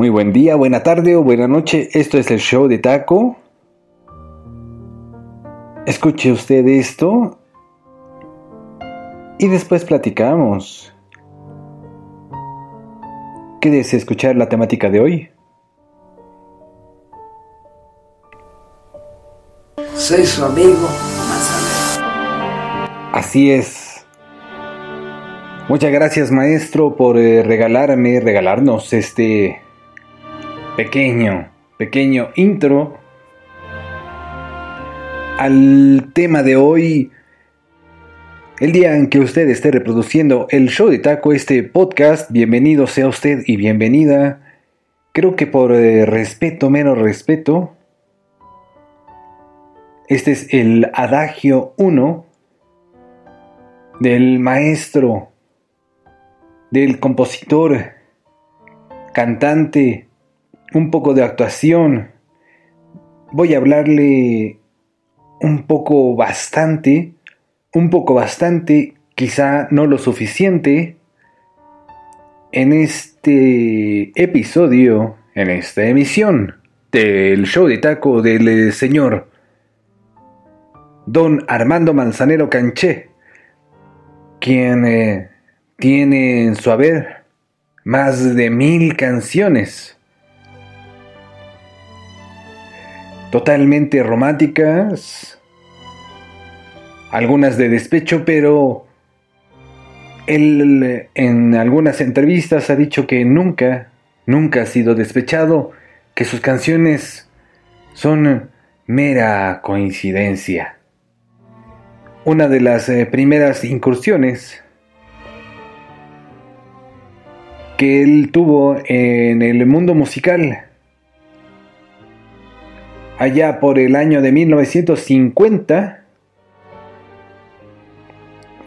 Muy buen día, buena tarde o buena noche. Esto es el show de Taco. Escuche usted esto y después platicamos. Quédese a escuchar la temática de hoy. Soy su amigo Así es. Muchas gracias maestro por eh, regalarme, regalarnos este pequeño, pequeño intro al tema de hoy. El día en que usted esté reproduciendo el show de taco, este podcast, bienvenido sea usted y bienvenida. Creo que por eh, respeto, menos respeto, este es el adagio 1 del maestro, del compositor, cantante, un poco de actuación. Voy a hablarle un poco bastante, un poco bastante, quizá no lo suficiente, en este episodio, en esta emisión del show de taco del señor don Armando Manzanero Canché, quien eh, tiene en su haber más de mil canciones, totalmente románticas, algunas de despecho, pero él en algunas entrevistas ha dicho que nunca, nunca ha sido despechado, que sus canciones son mera coincidencia una de las eh, primeras incursiones que él tuvo en el mundo musical. Allá por el año de 1950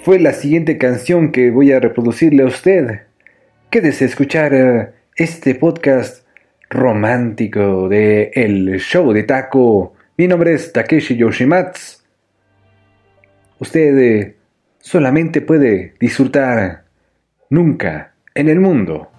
fue la siguiente canción que voy a reproducirle a usted. Quédese a escuchar eh, este podcast romántico de El Show de Taco. Mi nombre es Takeshi Yoshimatsu usted eh, solamente puede disfrutar nunca en el mundo.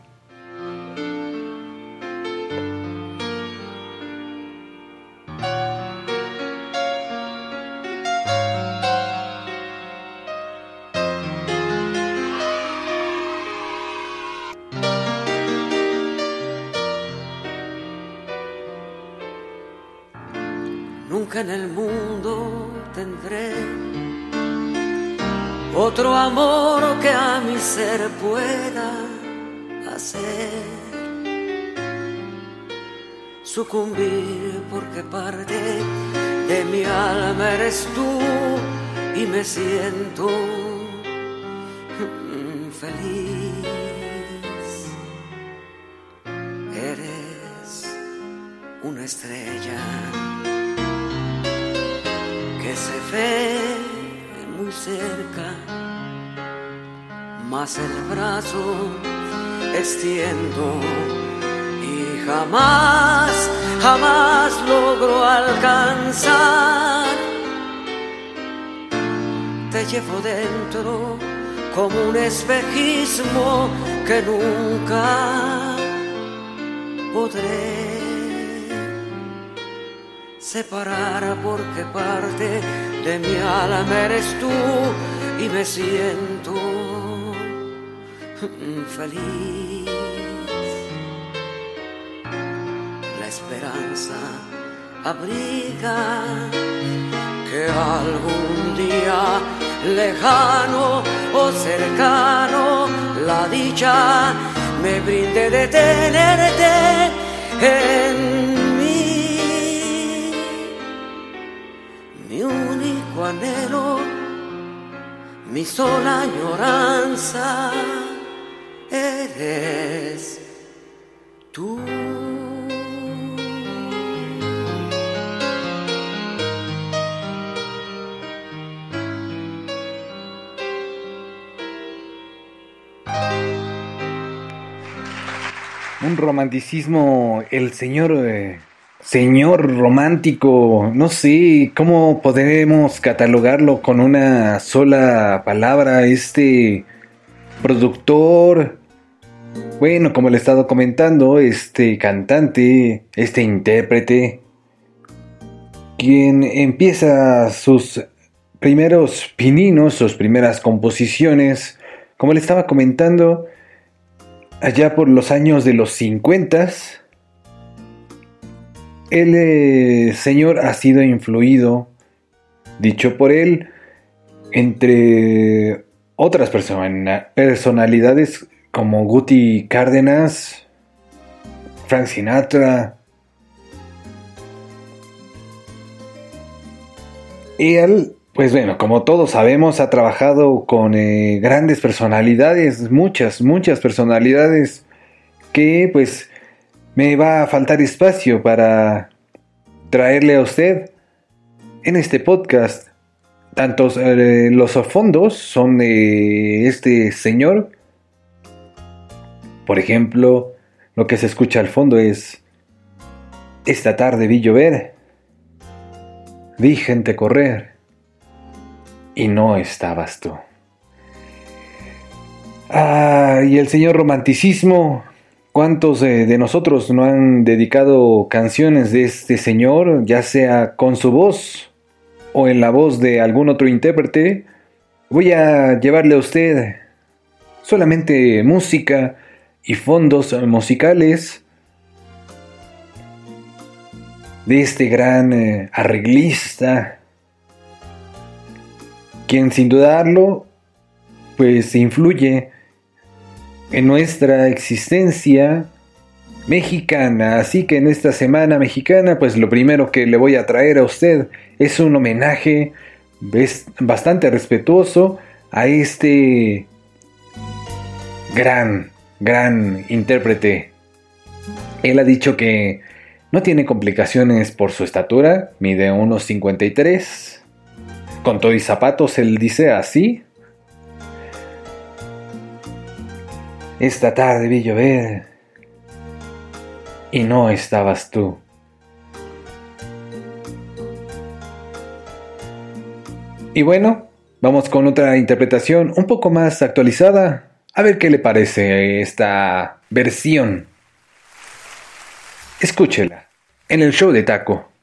Sucumbir porque parte de mi alma eres tú y me siento feliz. Eres una estrella que se ve muy cerca, más el brazo extiendo y jamás, jamás logro alcanzar. Te llevo dentro como un espejismo que nunca podré separar porque parte de mi alma eres tú y me siento feliz. Esperanza abriga que algún día lejano o cercano la dicha me brinde de tenerte en anhelo, mi sola añoranza eres tú. Un romanticismo, el señor eh, señor romántico, no sé cómo podremos catalogarlo con una sola palabra, este productor, Bueno, como le he estado comentando, este cantante, este intérprete, quien empieza sus primeros pininos, sus primeras composiciones, como le estaba comentando, allá por los años de los 50, el eh, señor ha sido influido, dicho por él, entre otras personalidades como Guti Cárdenas, Frank Sinatra. Y él, pues bueno, como todos sabemos, ha trabajado con eh, grandes personalidades, muchas, muchas personalidades que pues me va a faltar espacio para traerle a usted en este podcast. Tantos eh, los fondos son de este señor. Por ejemplo, lo que se escucha al fondo es, esta tarde vi llover, vi gente correr y no estabas tú. Ah, y el señor romanticismo, ¿cuántos de nosotros no han dedicado canciones de este señor, ya sea con su voz o en la voz de algún otro intérprete? Voy a llevarle a usted solamente música, y fondos musicales de este gran eh, arreglista, quien sin dudarlo, pues influye en nuestra existencia mexicana. Así que en esta semana mexicana, pues lo primero que le voy a traer a usted es un homenaje bastante respetuoso a este gran gran intérprete. Él ha dicho que no tiene complicaciones por su estatura, mide unos 53. Con todo y zapatos, él dice así. Esta tarde vi llover y no estabas tú. Y bueno, vamos con otra interpretación un poco más actualizada a ver qué le parece esta versión. Escúchela en el show de Taco.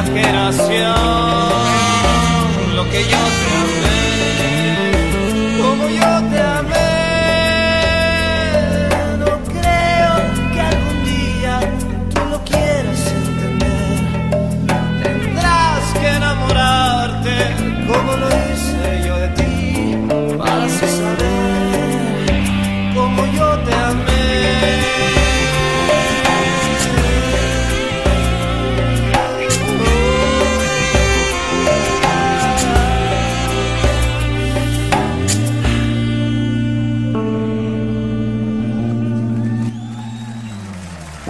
Exageración. Lo que yo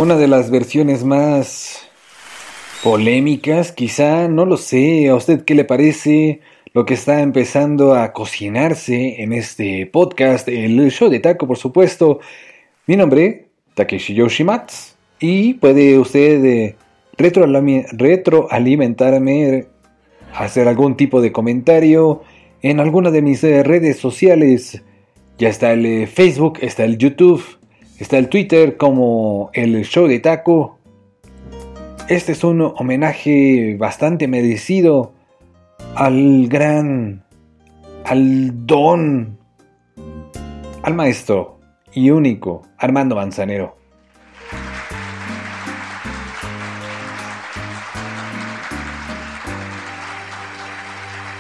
Una de las versiones más polémicas, quizá, no lo sé, ¿a usted qué le parece lo que está empezando a cocinarse en este podcast, el show de taco, por supuesto? Mi nombre, Takeshi Yoshimatsu, y puede usted eh, retroalimentarme, hacer algún tipo de comentario en alguna de mis eh, redes sociales. Ya está el eh, Facebook, está el YouTube, está el Twitter como el show de taco. Este es un homenaje bastante merecido al gran, al don, al maestro y único Armando Manzanero.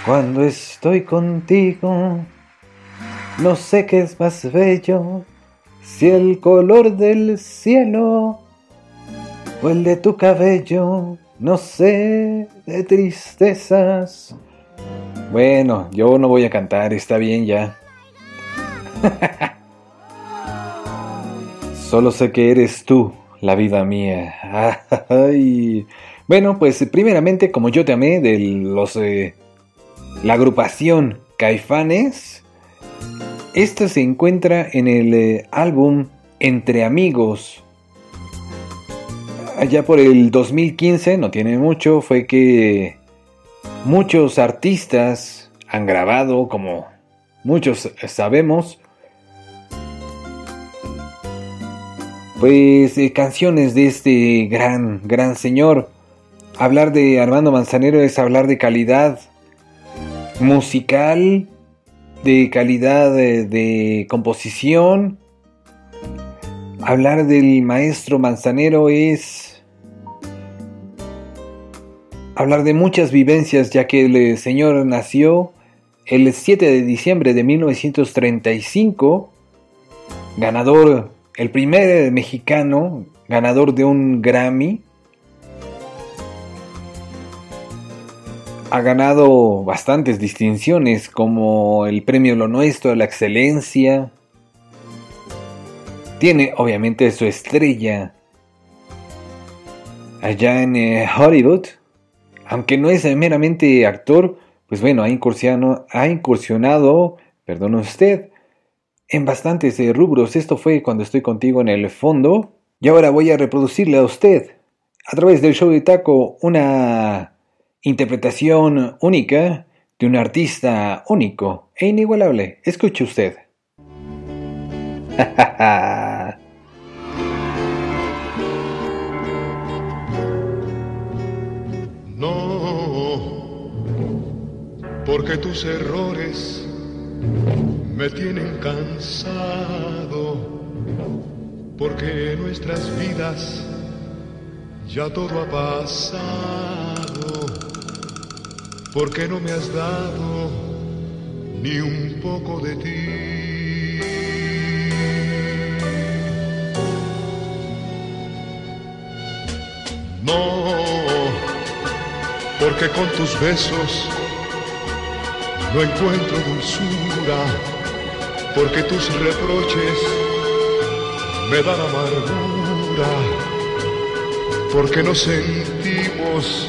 Cuando estoy contigo, no sé qué es más bello, si el color del cielo o el de tu cabello, no sé de tristezas. Bueno, yo no voy a cantar, está bien ya. Solo sé que eres tú, la vida mía. Bueno, pues primeramente, como yo te amé de los eh, la agrupación Caifanes, esta se encuentra en el eh, álbum Entre Amigos. Allá por el 2015, no tiene mucho, fue que muchos artistas han grabado, como muchos sabemos, pues eh, canciones de este gran, gran señor. Hablar de Armando Manzanero es hablar de calidad musical, de calidad de, composición. Hablar del maestro Manzanero es hablar de muchas vivencias, ya que el eh, señor nació el 7 de diciembre de 1935, ganador, el primer mexicano ganador de un Grammy. Ha ganado bastantes distinciones como el premio Lo Nuestro, la excelencia. Tiene obviamente su estrella allá en eh, Hollywood. Aunque no es eh, meramente actor, pues bueno, ha incursionado, ha perdón usted, en bastantes eh, rubros. Esto fue cuando estoy contigo en el fondo. Y ahora voy a reproducirle a usted, a través del show de Taco, una interpretación única de un artista único e inigualable. Escuche usted. No, porque tus errores me tienen cansado, porque en nuestras vidas ya todo ha pasado, porque no me has dado ni un poco de ti. No, porque con tus besos no encuentro dulzura, porque tus reproches me dan amargura, porque no sentimos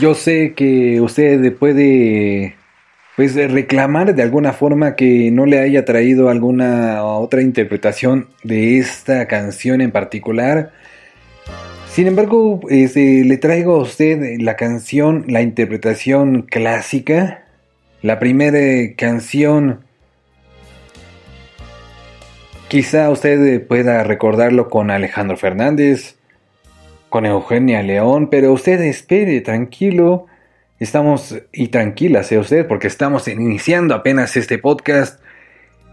Yo sé que usted puede pues reclamar de alguna forma que no le haya traído alguna otra interpretación de esta canción en particular. Sin embargo, este, le traigo a usted la canción, la interpretación clásica, la primera canción. Quizá usted pueda recordarlo con Alejandro Fernández, con Eugenia León, pero usted espere, tranquilo. Estamos, y tranquila sea usted, porque estamos iniciando apenas este podcast.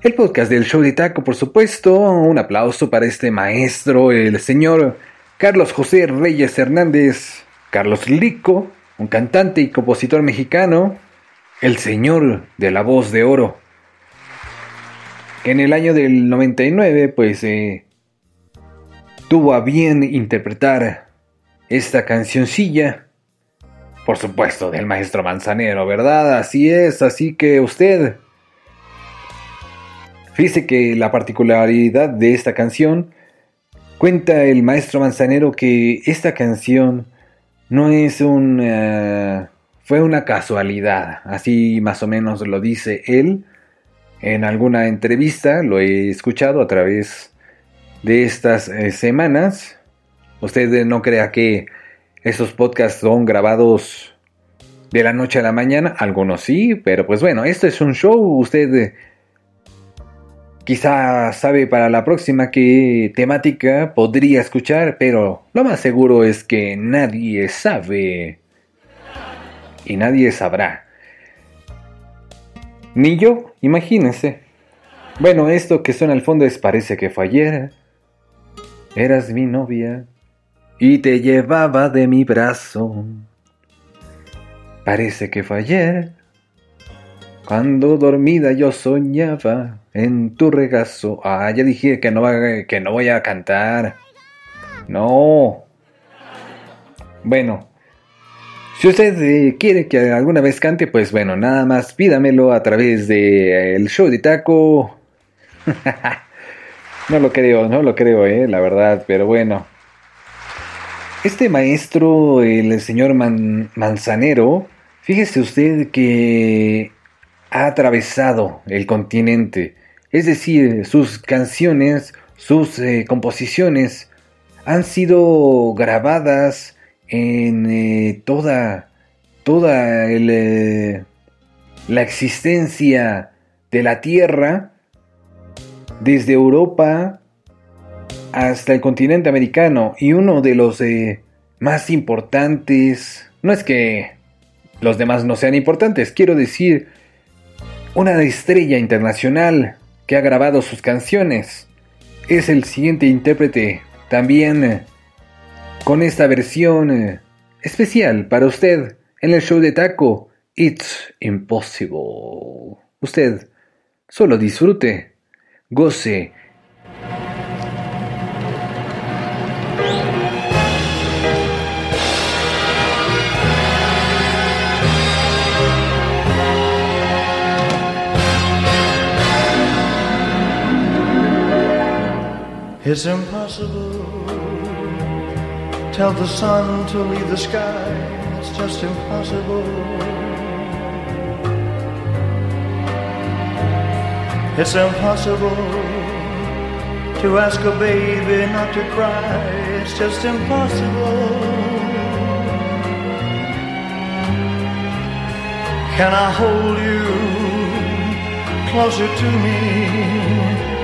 El podcast del show de taco, por supuesto. Un aplauso para este maestro, el señor Carlos José Reyes Hernández, Carlos Lico, un cantante y compositor mexicano, el señor de la voz de oro. En el año del 99, pues, eh, tuvo a bien interpretar esta cancioncilla. Por supuesto, del maestro Manzanero, ¿verdad? Así es, así que usted... Fíjese que la particularidad de esta canción cuenta el maestro Manzanero que esta canción no es un... eh, fue una casualidad, así más o menos lo dice él en alguna entrevista, lo he escuchado a través de estas eh, semanas. Usted no crea que esos podcasts son grabados de la noche a la mañana, algunos sí, pero pues bueno, esto es un show, usted eh, quizá sabe para la próxima qué temática podría escuchar, pero lo más seguro es que nadie sabe y nadie sabrá. Ni yo, imagínense. Bueno, esto que suena al fondo es parece que fue ayer. Eras mi novia y te llevaba de mi brazo. Parece que fue ayer. Cuando dormida yo soñaba en tu regazo. Ah, ya dije que no, que no voy a cantar. No. Bueno, si usted eh, quiere que alguna vez cante, pues bueno, nada más pídamelo a través de eh, el show de taco. no lo creo, no lo creo, eh, la verdad, pero bueno. Este maestro, el señor Man- Manzanero, fíjese usted que ha atravesado el continente. Es decir, sus canciones, sus eh, composiciones han sido grabadas en eh, toda, toda el, eh, la existencia de la Tierra, desde Europa hasta el continente americano, y uno de los eh, más importantes, no es que los demás no sean importantes, quiero decir, una estrella internacional que ha grabado sus canciones, es el siguiente intérprete, también eh, con esta versión eh, especial para usted en el show de taco It's Impossible. Usted solo disfrute, goce. It's impossible. Tell the sun to leave the sky. It's just impossible. It's impossible. to ask a baby not to cry. It's just impossible. Can I hold you closer to me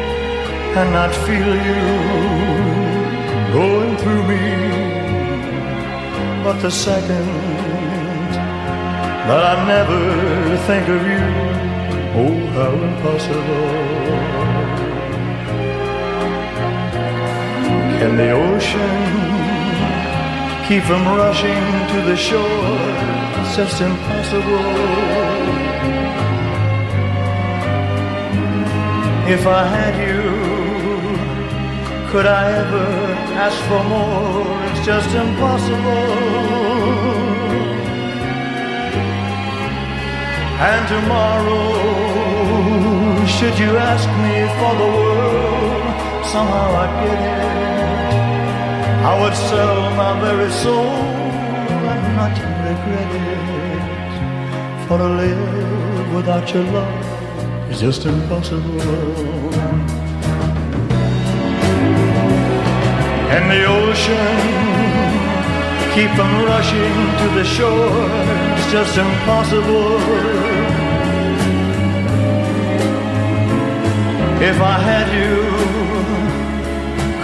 and not feel you going through me? But the second that I never think of you, oh, how impossible. Can the ocean keep from rushing to the shore? It's just impossible. If I had you, could I ever ask for more? It's just impossible. And tomorrow, should you ask me for the world, somehow I'd get it. I would sell my very soul and not regret it. For to live without your love is just impossible. And the ocean keep from rushing to the shore. It's just impossible. If I had you,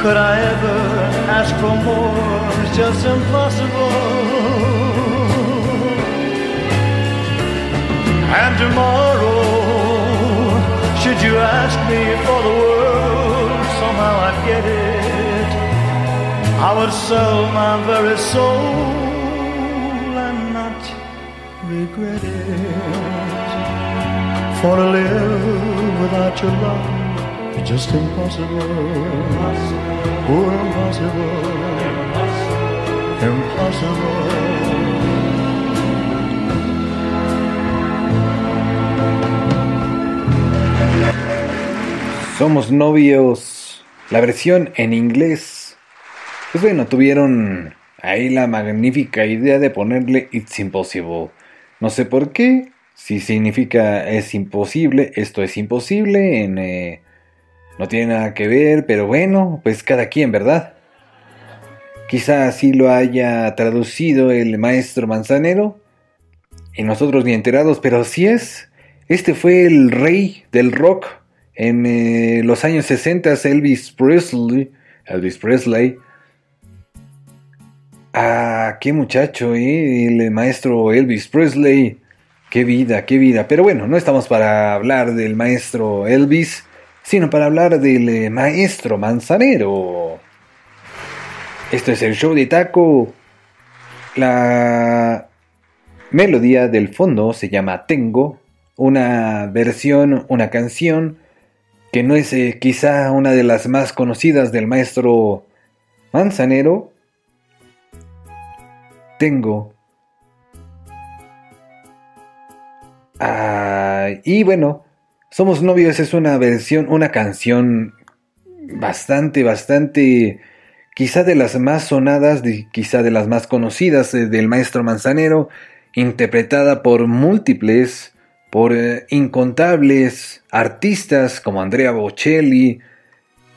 could I ever ask for more? It's just impossible. And tomorrow, should you ask me for the world, somehow I'd get it. I would sell my very soul and not regret it. For to live without your love is just impossible. Oh, impossible. Impossible. Somos novios. La versión en inglés. Pues bueno, tuvieron ahí la magnífica idea de ponerle It's Impossible. No sé por qué. Si significa es imposible, esto es imposible. Eh, no tiene nada que ver, pero bueno, pues cada quien, ¿verdad? Quizá así lo haya traducido el maestro Manzanero. Y nosotros ni enterados, pero así es. Este fue el rey del rock en eh, los años 60, Elvis Presley. Elvis Presley. Ah, qué muchacho, ¿eh? El maestro Elvis Presley. Qué vida, qué vida. Pero bueno, no estamos para hablar del maestro Elvis, sino para hablar del eh, maestro Manzanero. Esto es el show de Taco. La melodía del fondo se llama Tengo, una versión, una canción que no es eh, quizá una de las más conocidas del maestro Manzanero. Tengo. Ah, y bueno, Somos novios es una versión, una canción bastante, bastante, quizá de las más sonadas, quizá de las más conocidas eh, del maestro Manzanero, interpretada por múltiples, por eh, incontables artistas como Andrea Bocelli,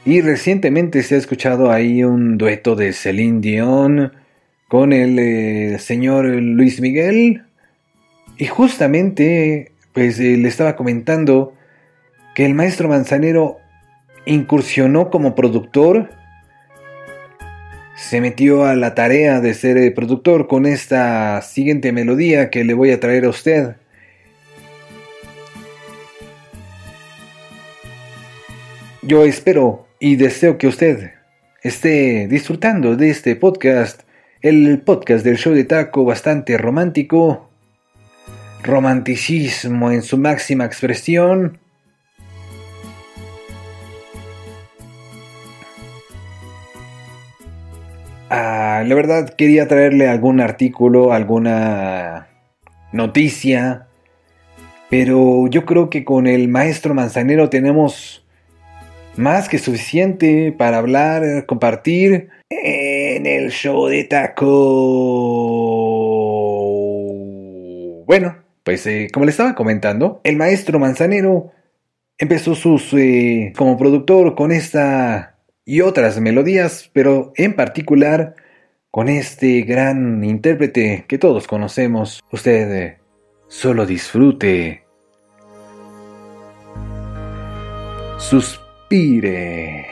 y recientemente se ha escuchado ahí un dueto de Celine Dion con el eh, señor Luis Miguel. Y justamente, pues eh, le estaba comentando que el maestro Manzanero incursionó como productor, se metió a la tarea de ser eh, productor con esta siguiente melodía que le voy a traer a usted. Yo espero y deseo que usted esté disfrutando de este podcast, el podcast del show de taco bastante romántico, romanticismo en su máxima expresión. Ah, la verdad quería traerle algún artículo, alguna noticia, pero yo creo que con el maestro Manzanero tenemos más que suficiente para hablar, compartir en el show de taco. Bueno, pues eh, como le estaba comentando, el maestro Manzanero empezó sus eh, como productor con esta y otras melodías, pero en particular con este gran intérprete que todos conocemos. Usted eh, solo disfrute. Suspire.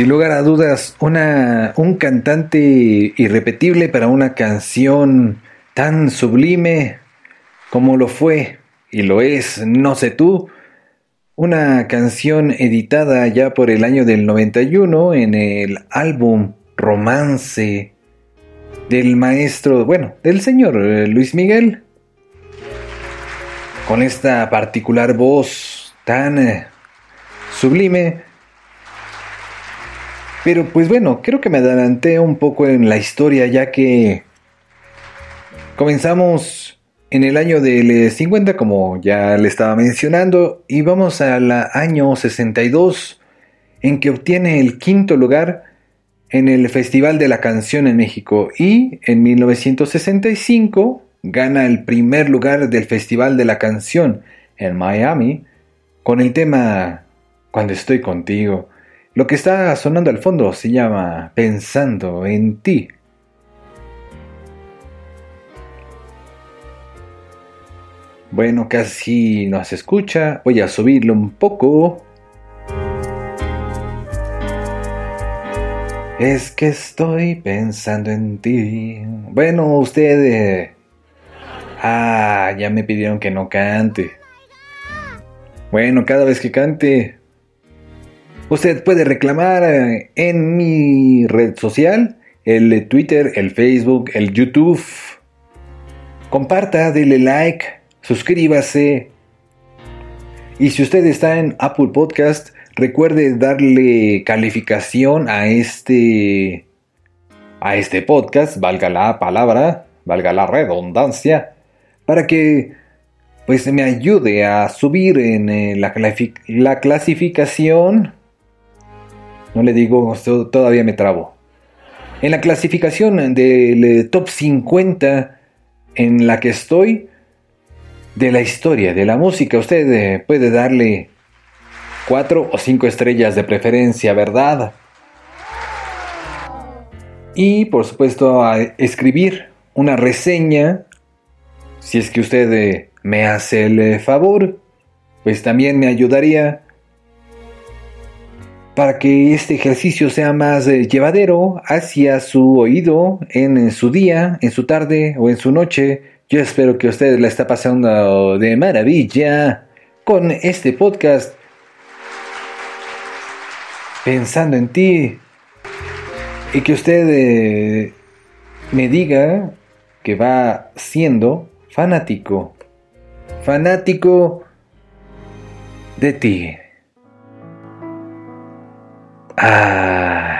Sin lugar a dudas, una, un cantante irrepetible para una canción tan sublime como lo fue y lo es No sé tú, una canción editada ya por el año del 91 en el álbum Romance del maestro, bueno, del señor eh, Luis Miguel, con esta particular voz tan eh, sublime pero pues bueno, creo que me adelanté un poco en la historia ya que comenzamos en el año del 50 como ya le estaba mencionando y vamos al año 62 en que obtiene el quinto lugar en el Festival de la Canción en México y en 1965 gana el primer lugar del Festival de la Canción en Miami con el tema Cuando estoy contigo. Lo que está sonando al fondo se llama Pensando en ti. Bueno, casi no se escucha. Voy a subirlo un poco. Es que estoy pensando en ti. Bueno, usted... eh, Ah, ya me pidieron que no cante. Bueno, cada vez que cante, usted puede reclamar eh, en mi red social, el Twitter, el Facebook, el YouTube. Comparta, dele like, suscríbase. Y si usted está en Apple Podcast, recuerde darle calificación a este a este podcast, valga la palabra, valga la redundancia, para que pues me ayude a subir en eh, la, clasi- la clasificación. No le digo, todavía me trabo. En la clasificación del top 50 en la que estoy de la historia de la música, usted eh, puede darle 4 o 5 estrellas de preferencia, ¿verdad? Y por supuesto a escribir una reseña si es que usted eh, me hace el eh, favor, pues también me ayudaría para que este ejercicio sea más eh, llevadero hacia su oído en, su día, en su tarde o en su noche. Yo espero que usted la está pasando de maravilla con este podcast. Pensando en ti y que usted eh, me diga que va siendo fanático, fanático de ti. Ah.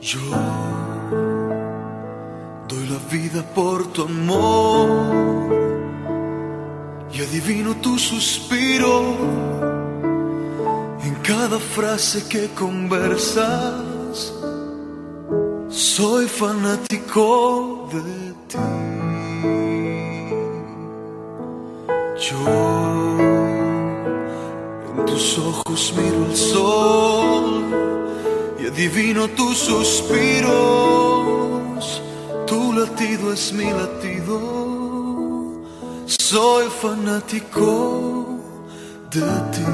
Yo doy la vida por tu amor y adivino tu suspiro en cada frase que conversas. Soy fanático de ti. Yo en tus ojos miro el sol y adivino tus suspiros. Tu latido es mi latido. Soy fanático de ti.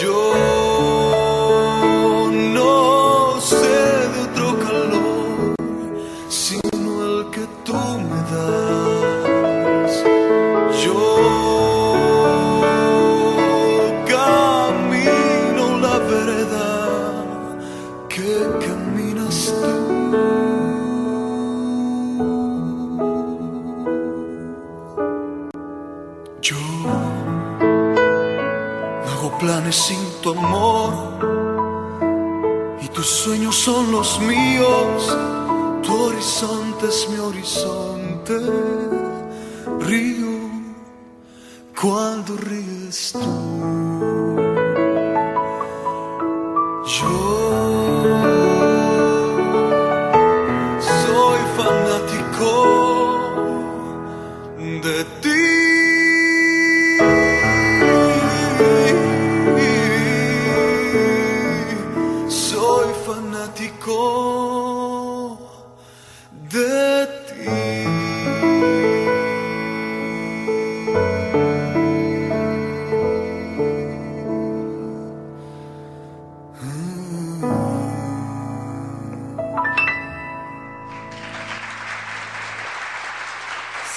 Yo planes sin tu amor y tus sueños son los míos. Tu horizonte es mi horizonte. Río cuando ríes tú.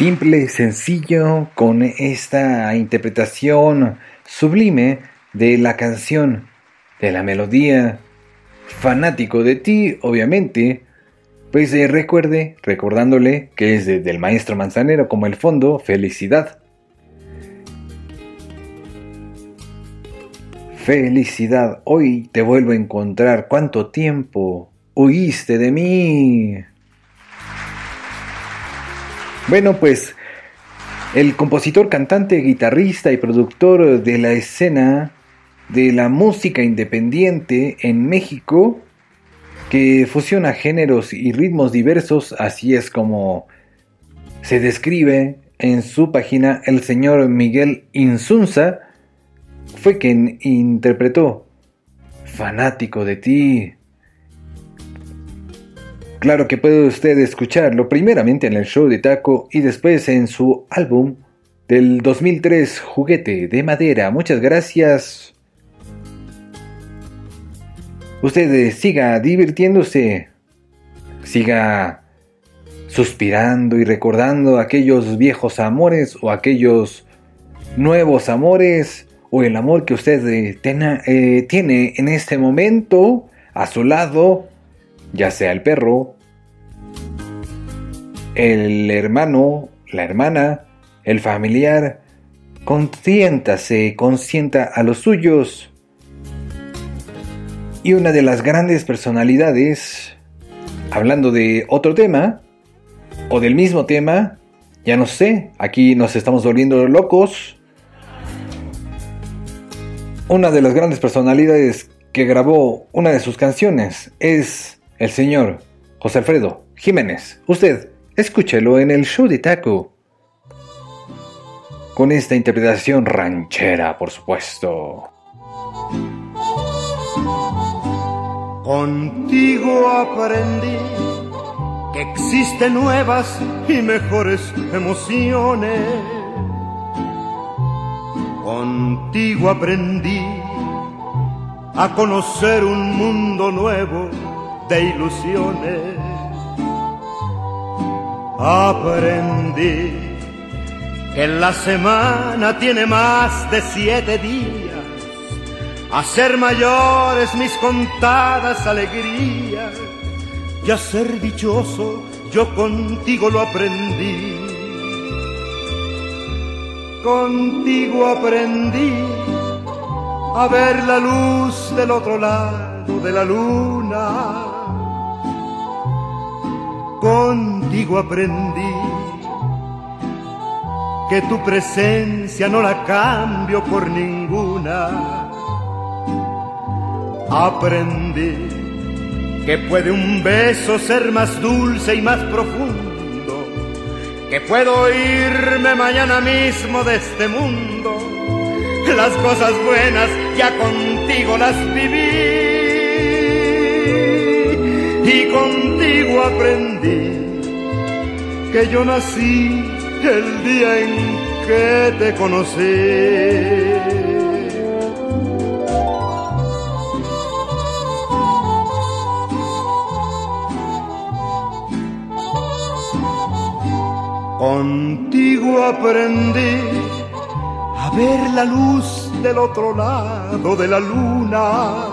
Simple, sencillo, con esta interpretación sublime de la canción, de la melodía, fanático de ti, obviamente, pues eh, recuerde, recordándole que es de- del maestro Manzanero como el fondo, felicidad. Felicidad, hoy te vuelvo a encontrar, ¿cuánto tiempo huiste de mí? Bueno, pues el compositor, cantante, guitarrista y productor de la escena de la música independiente en México, que fusiona géneros y ritmos diversos, así es como se describe en su página el señor Miguel Insunza, fue quien interpretó Fanático de ti. Claro que puede usted escucharlo primeramente en el show de Taco y después en su álbum del 2003 Juguete de Madera. Muchas gracias. Usted eh, siga divirtiéndose, siga suspirando y recordando aquellos viejos amores o aquellos nuevos amores o el amor que usted eh, eh, tiene en este momento a su lado, ya sea el perro, el hermano, la hermana, el familiar, consiéntase, consienta a los suyos. Y una de las grandes personalidades, hablando de otro tema, o del mismo tema, ya no sé, aquí nos estamos volviendo locos. Una de las grandes personalidades que grabó una de sus canciones es el señor José Alfredo Jiménez. Usted, escúchelo en el show de Taco con esta interpretación ranchera, por supuesto. Contigo aprendí que existen nuevas y mejores emociones. Contigo aprendí a conocer un mundo nuevo de ilusiones. Aprendí que la semana tiene más de siete días, a ser mayores mis contadas alegrías y a ser dichoso yo contigo lo aprendí. Contigo aprendí a ver la luz del otro lado de la luna. Contigo aprendí que tu presencia no la cambio por ninguna. Aprendí que puede un beso ser más dulce y más profundo, que puedo irme mañana mismo de este mundo. Las cosas buenas ya contigo las viví y contigo aprendí que yo nací el día en que te conocí. Contigo aprendí a ver la luz del otro lado de la luna.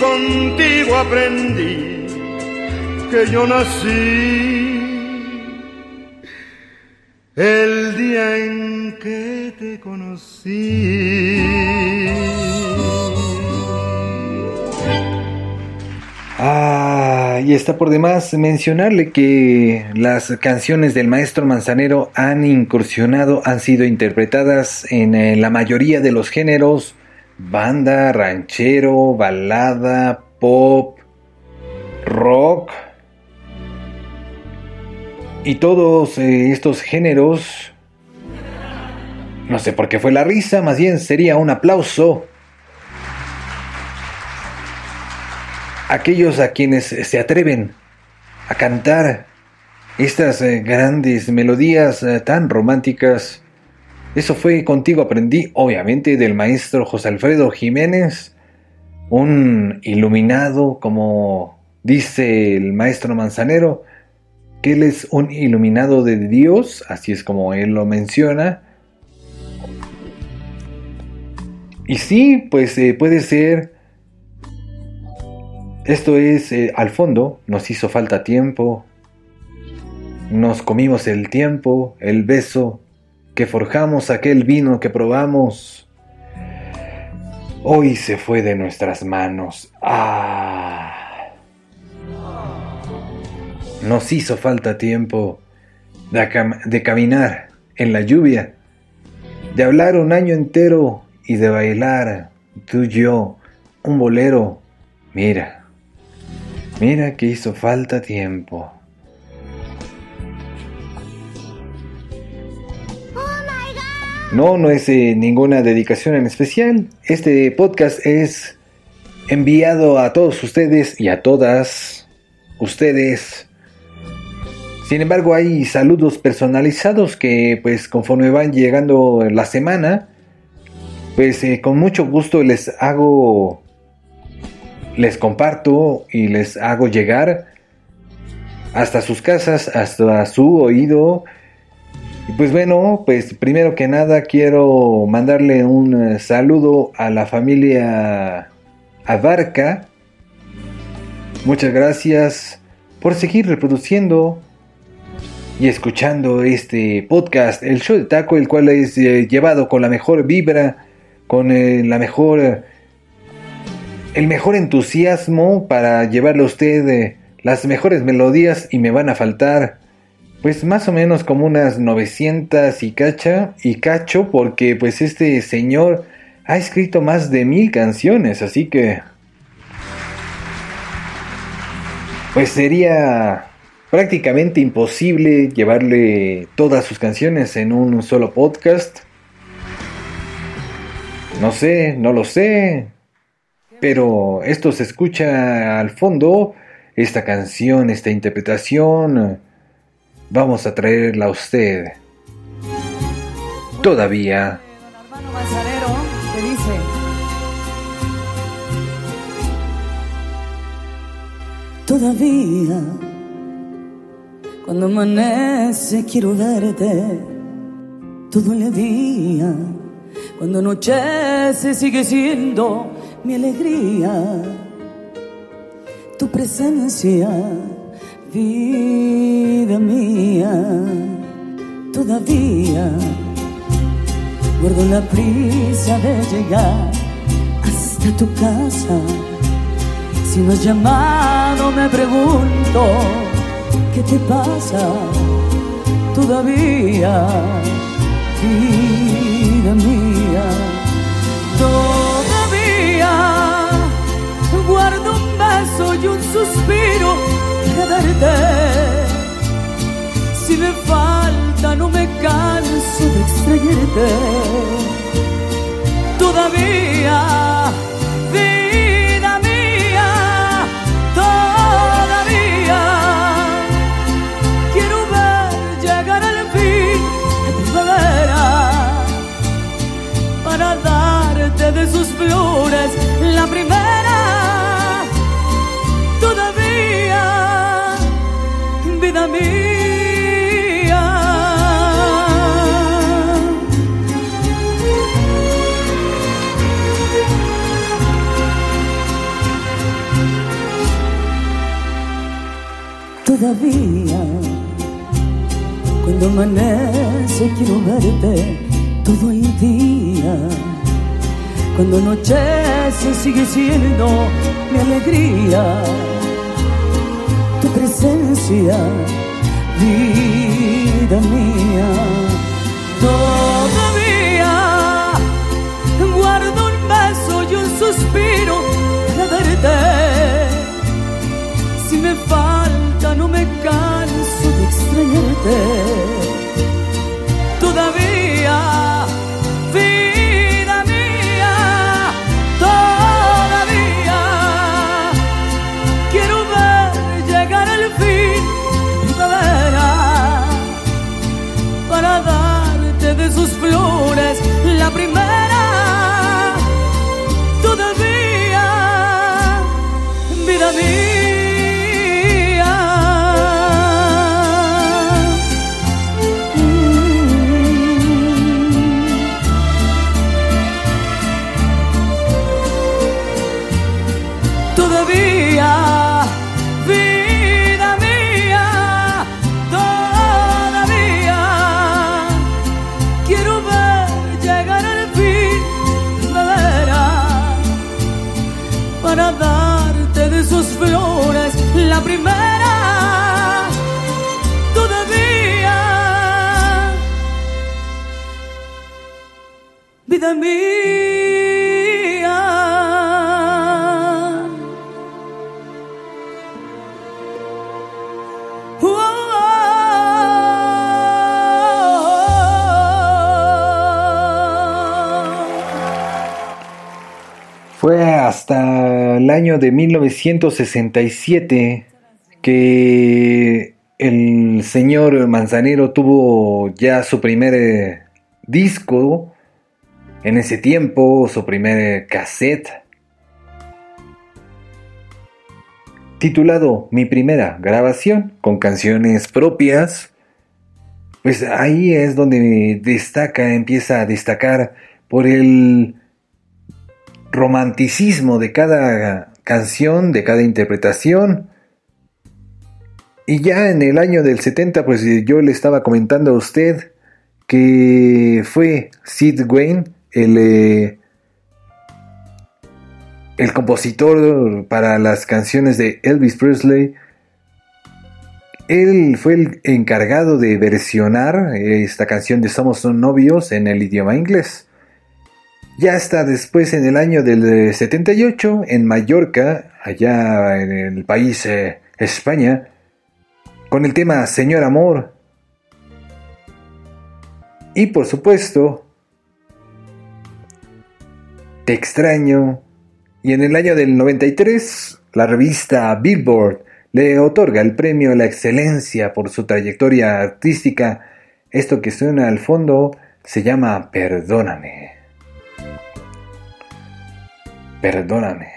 contigo aprendí que yo nací el día en que te conocí. Ah, y está por demás mencionarle que las canciones del maestro Manzanero han incursionado, han sido interpretadas en eh, la mayoría de los géneros, banda, ranchero, balada, pop, rock, y todos eh, estos géneros, no sé por qué fue la risa, más bien sería un aplauso. Aquellos a quienes se atreven a cantar estas eh, grandes melodías eh, tan románticas. Eso fue contigo aprendí, obviamente, del maestro José Alfredo Jiménez, un iluminado, como dice el maestro Manzanero, que Él es un iluminado de Dios, así es como Él lo menciona. Y sí, pues eh, puede ser, esto es, eh, al fondo, nos hizo falta tiempo, nos comimos el tiempo, el beso, que forjamos aquel vino que probamos. hoy se fue de nuestras manos. Ah. Nos hizo falta tiempo de, de caminar en la lluvia, de hablar un año entero y de bailar, tú y yo, un bolero. Mira, mira que hizo falta tiempo. No, no es eh, ninguna dedicación en especial. Este podcast es enviado a todos ustedes y a todas ustedes. Sin embargo, hay saludos personalizados que, pues, conforme van llegando la semana, pues, eh, con mucho gusto les hago, les comparto y les hago llegar hasta sus casas, hasta su oído. Pues bueno, pues primero que nada quiero mandarle un eh, saludo a la familia Abarca. Muchas gracias por seguir reproduciendo y escuchando este podcast, el show de taco, el cual es eh, llevado con la mejor vibra, con eh, la mejor, el mejor entusiasmo para llevarle a usted las mejores melodías y me van a faltar pues más o menos como unas 900 y cacha y cacho porque pues este señor ha escrito más de mil canciones, así que pues sería prácticamente imposible llevarle todas sus canciones en un solo podcast. No sé, no lo sé, pero esto se escucha al fondo, esta canción, esta interpretación vamos a traerla a usted. Todavía. Todavía cuando amanece quiero verte todo el día cuando anochece sigue siendo mi alegría tu presencia vida mía todavía Guardo la prisa de llegar hasta tu casa. Si no has llamado, me pregunto, ¿qué te pasa? Todavía, vida mía, todavía guardo un beso y un suspiro Si me falta, no me canso de extrañarte. Todavía, vida mía, todavía quiero ver llegar al fin la primavera para darte de sus flores la primera. Todavía, cuando amanece quiero verte todo el día. Cuando anochece sigue siendo mi alegría tu presencia, vida mía. Todavía guardo un beso y un suspiro para verte. Si me falta, no me canso de extrañarte. Todavía, vida mía, todavía quiero ver llegar el fin primavera para darte de sus flores la primera. Fue hasta el año de 1967 que el señor Manzanero tuvo ya su primer eh, disco, en ese tiempo su primer cassette, titulado Mi primera grabación, con canciones propias. Pues ahí es donde destaca, empieza a destacar por el romanticismo de cada canción, de cada interpretación. Y ya en el año del 70, pues yo le estaba comentando a usted que fue Sid Wayne el, eh, el compositor para las canciones de Elvis Presley. Él fue el encargado de versionar esta canción de Somos novios en el idioma inglés. Ya hasta después en el año del 78 en Mallorca, allá en el país eh, España, con el tema Señor Amor. Y por supuesto, Te extraño. Y en el año del 93, la revista Billboard le otorga el premio a la excelencia por su trayectoria artística. Esto que suena al fondo se llama Perdóname. Perdóname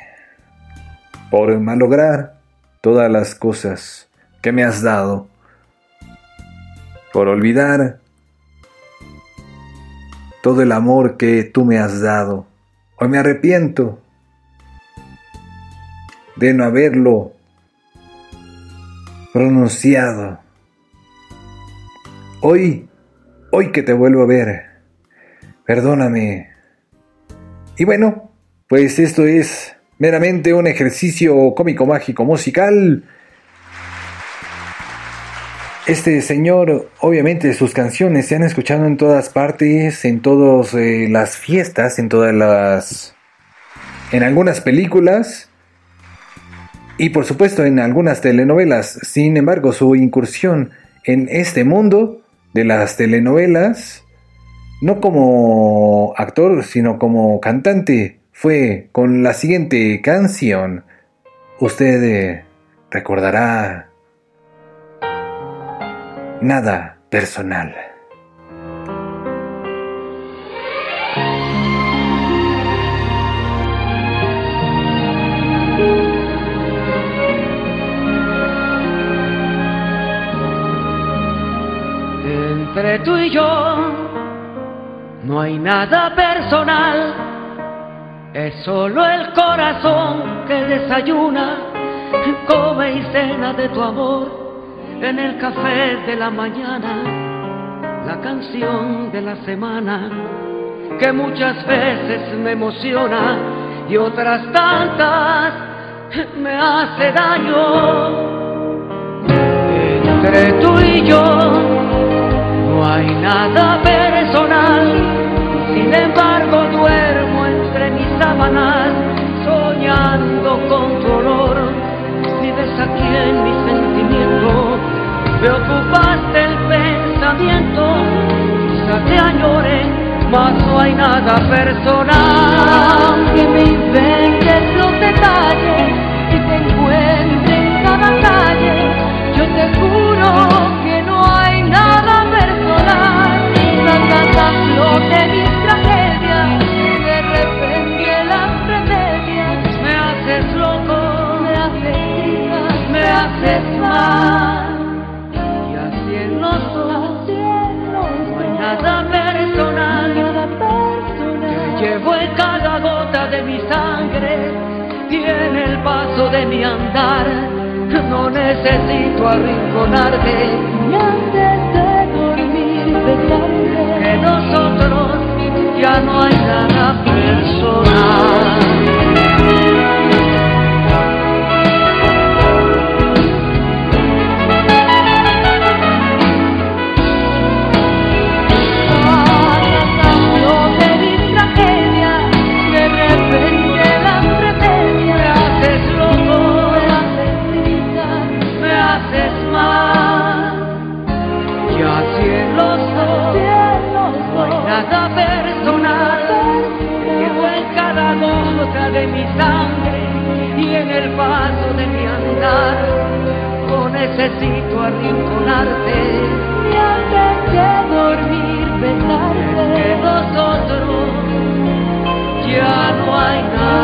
por malograr todas las cosas que me has dado, por olvidar todo el amor que tú me has dado. Me arrepiento de no haberlo pronunciado. Hoy, hoy que te vuelvo a ver, perdóname. Y bueno, pues esto es meramente un ejercicio cómico, mágico, musical. Este señor, obviamente, sus canciones se han escuchado en todas partes, en todas eh, las fiestas, en todas las. en algunas películas y, por supuesto, en algunas telenovelas. Sin embargo, su incursión en este mundo de las telenovelas, no como actor, sino como cantante, fue con la siguiente canción. Usted eh, recordará nada personal. Entre tú y yo no hay nada personal, es solo el corazón que desayuna, come y cena de tu amor en el café de la mañana, la canción de la semana que muchas veces me emociona y otras tantas me hace daño. Entre tú y yo no hay nada personal, sin embargo duermo entre mis sábanas soñando con tu olor, vives aquí en mi sentimiento me ocupaste el pensamiento, quizás te añore, mas no hay nada personal. Que me inventes los detalles y te encuentre en cada calle, yo te juro que no hay nada personal. La canción de mis tragedias, de repente las remedias, me haces loco, me haces me haces mal. Mi sangre en el paso de mi andar. No necesito arrinconarte, Y antes de dormir besarte que nosotros ya no hay nada personal. de mi sangre y en el paso de mi andar, oh necesito arrinconarte y antes de dormir pensarte que nosotros ya no hay nada.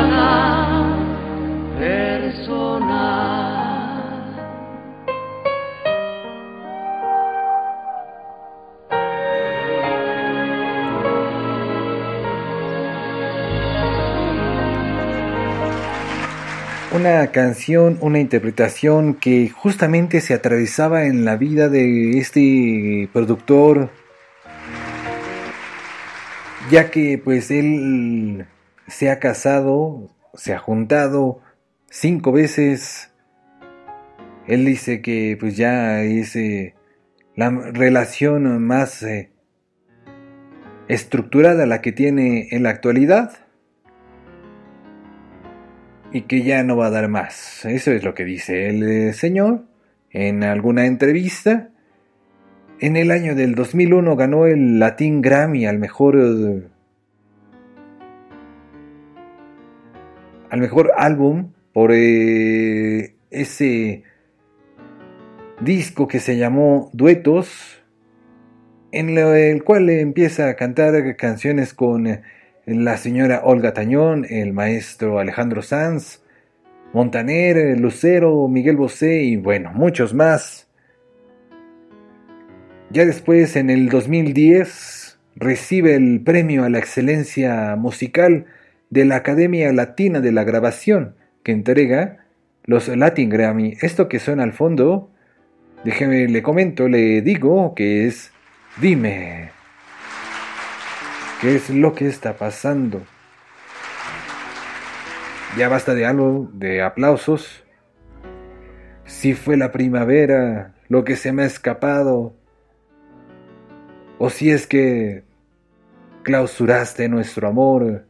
Una canción, una interpretación que justamente se atravesaba en la vida de este productor, ya que pues él se ha casado, se ha juntado cinco veces. Él dice que pues ya es eh, la relación más eh, estructurada la que tiene en la actualidad y que ya no va a dar más. Eso es lo que dice el eh, señor en alguna entrevista. En el año del 2001 ganó el Latin Grammy al mejor eh, al mejor álbum por eh, ese disco que se llamó Duetos en el cual empieza a cantar canciones con la señora Olga Tañón, el maestro Alejandro Sanz, Montaner, Lucero, Miguel Bosé y bueno, muchos más. Ya después, en el 2010, recibe el premio a la excelencia musical de la Academia Latina de la Grabación, que entrega los Latin Grammy. Esto que suena al fondo, déjeme le comento, le digo que es Dime. ¿Qué es lo que está pasando? Ya basta de algo, de aplausos. Si fue la primavera lo que se me ha escapado, o si es que clausuraste nuestro amor.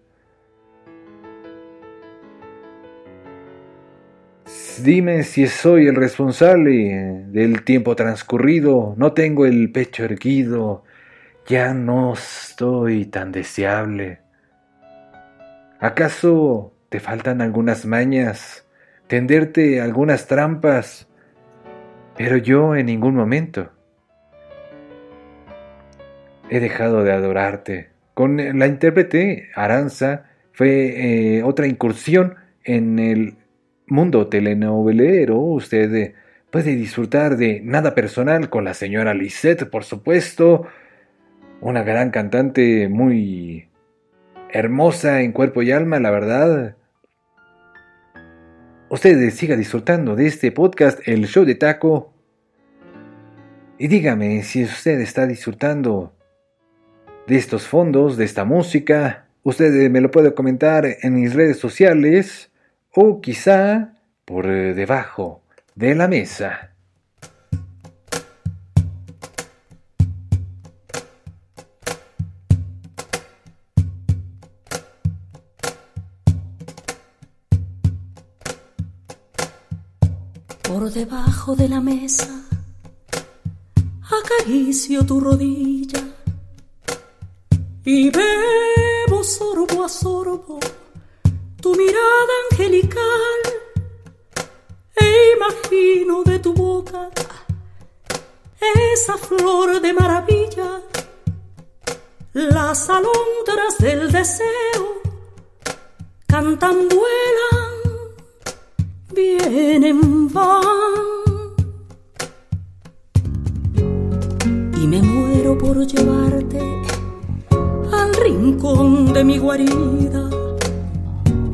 Dime si soy el responsable del tiempo transcurrido, no tengo el pecho erguido, ya no estoy tan deseable. ¿Acaso te faltan algunas mañas, tenderte algunas trampas? Pero yo en ningún momento he dejado de adorarte. Con la intérprete Aranza fue eh, otra incursión en el mundo telenovelero. Usted eh, puede disfrutar de nada personal con la señora Lisette, por supuesto. Una gran cantante muy hermosa en cuerpo y alma, la verdad. Usted siga disfrutando de este podcast, El Show de Taco. Y dígame si usted está disfrutando de estos fondos, de esta música. Usted me lo puede comentar en mis redes sociales o quizá por debajo de la mesa. Por debajo de la mesa. Acaricio tu rodilla y bebo sorbo a sorbo tu mirada angelical e imagino de tu boca esa flor de maravilla, las alondras del deseo cantan, vuelan, vienen, van. Y me muero por llevarte al rincón de mi guarida,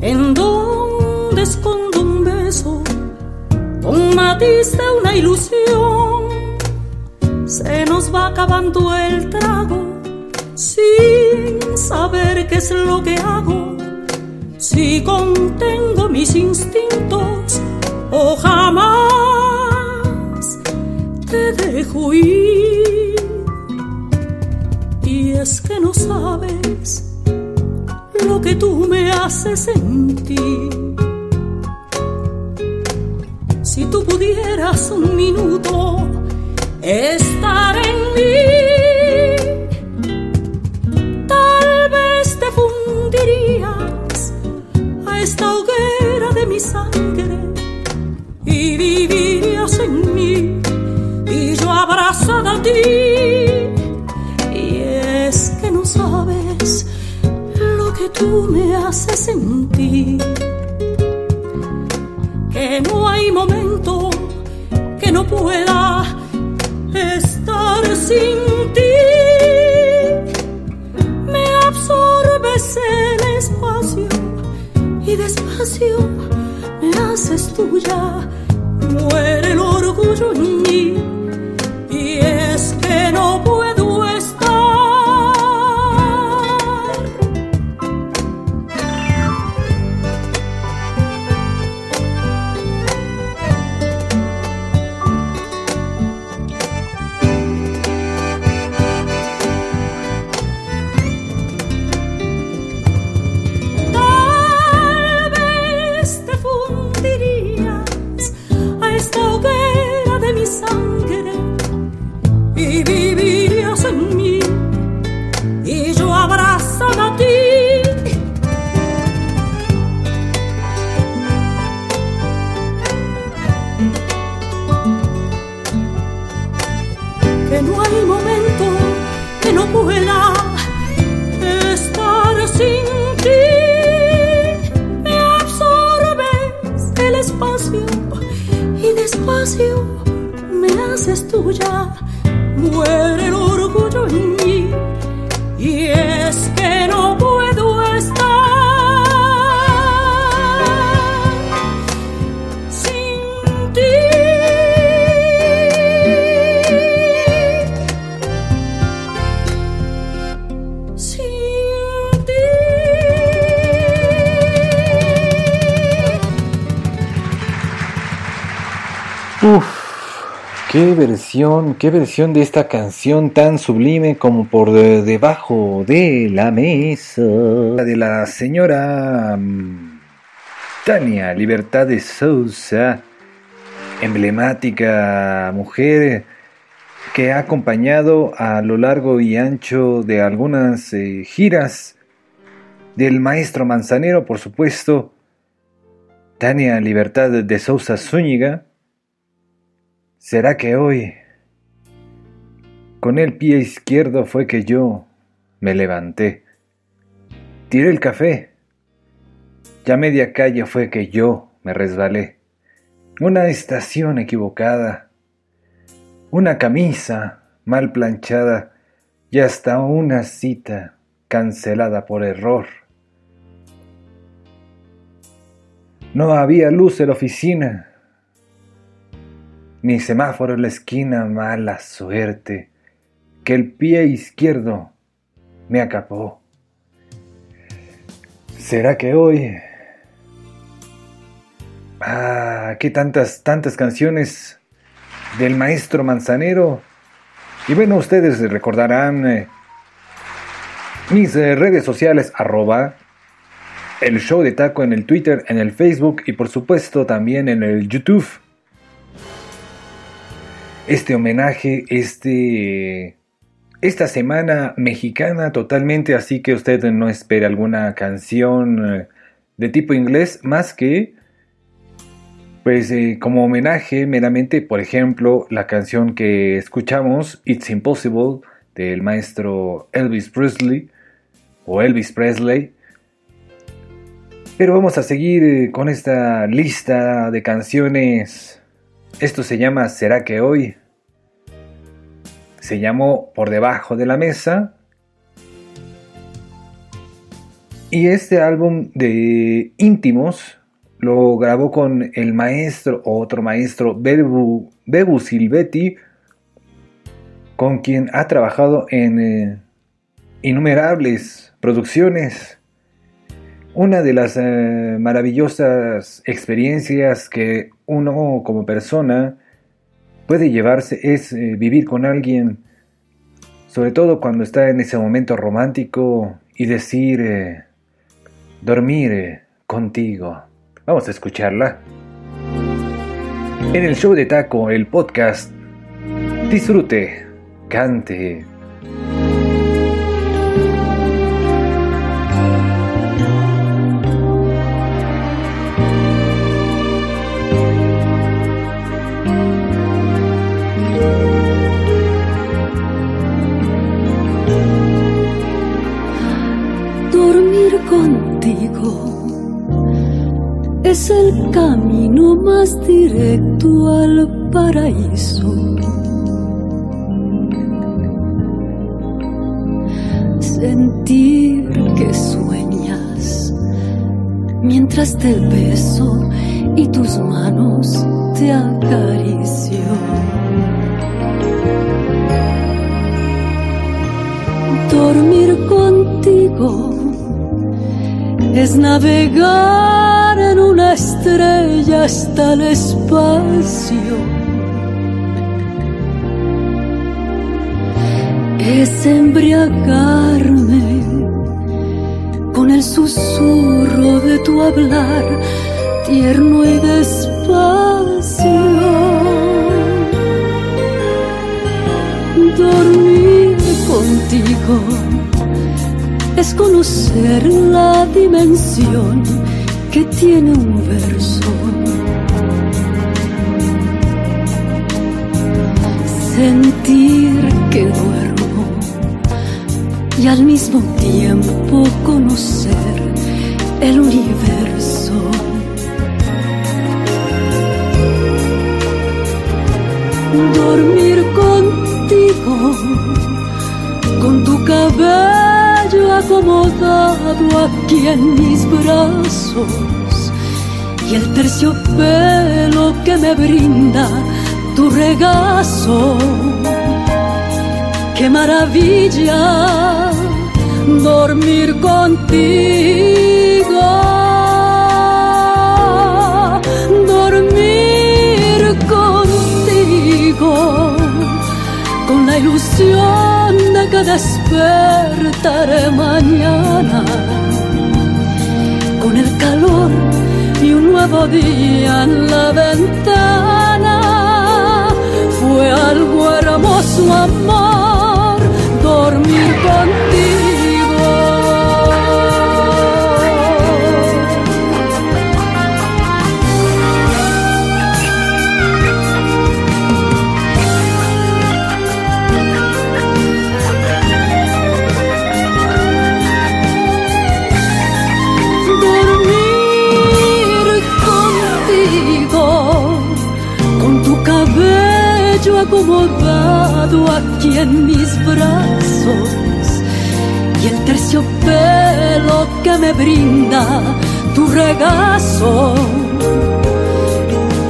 en donde escondo un beso con matiz de una ilusión. Se nos va acabando el trago sin saber qué es lo que hago. Si contengo mis instintos o jamás te dejo ir. Y es que no sabes lo que tú me haces sentir. Si tú pudieras un minuto estar en mí, tal vez te fundirías a esta hoguera de mi sangre vivirías en mí y yo abrazada a ti. Y es que no sabes lo que tú me haces sentir, que no hay momento que no pueda estar sin ti. Me absorbes en espacio y despacio me haces tuya. Muere el orgullo en Qué versión, qué versión de esta canción tan sublime como por de- debajo de la mesa. La de la señora mm, Tania Libertad de Sousa, emblemática mujer que ha acompañado a lo largo y ancho de algunas eh, giras del maestro Manzanero, por supuesto, Tania Libertad de Sousa Zúñiga. ¿Será que hoy, con el pie izquierdo fue que yo me levanté? Tiré el café. Ya media calle fue que yo me resbalé. Una estación equivocada. Una camisa mal planchada y hasta una cita cancelada por error. No había luz en la oficina ni semáforo en la esquina, mala suerte, que el pie izquierdo me acapó. ¿Será que hoy... Ah, qué tantas, tantas canciones del maestro Manzanero. Y bueno, ustedes recordarán eh, mis eh, redes sociales, el show de taco en el Twitter, en el Facebook y por supuesto también en el YouTube este homenaje, este, esta semana mexicana totalmente, así que usted no espere alguna canción eh, de tipo inglés más que, pues eh, como homenaje meramente, por ejemplo, la canción que escuchamos, It's Impossible, del maestro Elvis Presley, o Elvis Presley. Pero vamos a seguir eh, con esta lista de canciones esto se llama ¿Será que hoy? Se llamó Por debajo de la mesa. Y este álbum de íntimos lo grabó con el maestro, otro maestro, Bebu, Bebu Silvetti, con quien ha trabajado en eh, innumerables producciones. Una de las eh, maravillosas experiencias que uno como persona puede llevarse es eh, vivir con alguien, sobre todo cuando está en ese momento romántico y decir, eh, dormir eh, contigo. Vamos a escucharla. En el show de Taco, el podcast, disfrute, cante. Contigo es el camino más directo al paraíso. Sentir que sueñas mientras te beso y tus manos te acaricio. Dormir contigo es navegar en una estrella hasta el espacio. Es embriagarme con el susurro de tu hablar tierno y despacio. Dormir contigo es conocer la dimensión que tiene un verso. Sentir que duermo y al mismo tiempo conocer el universo. Dormir contigo, con tu cabello acomodado aquí en mis brazos y el terciopelo que me brinda tu regazo. Qué maravilla dormir contigo. Dormir contigo con la ilusión de que con el calor y un nuevo día en la ventana. Fue algo hermoso amor aquí en mis brazos y el terciopelo que me brinda tu regazo.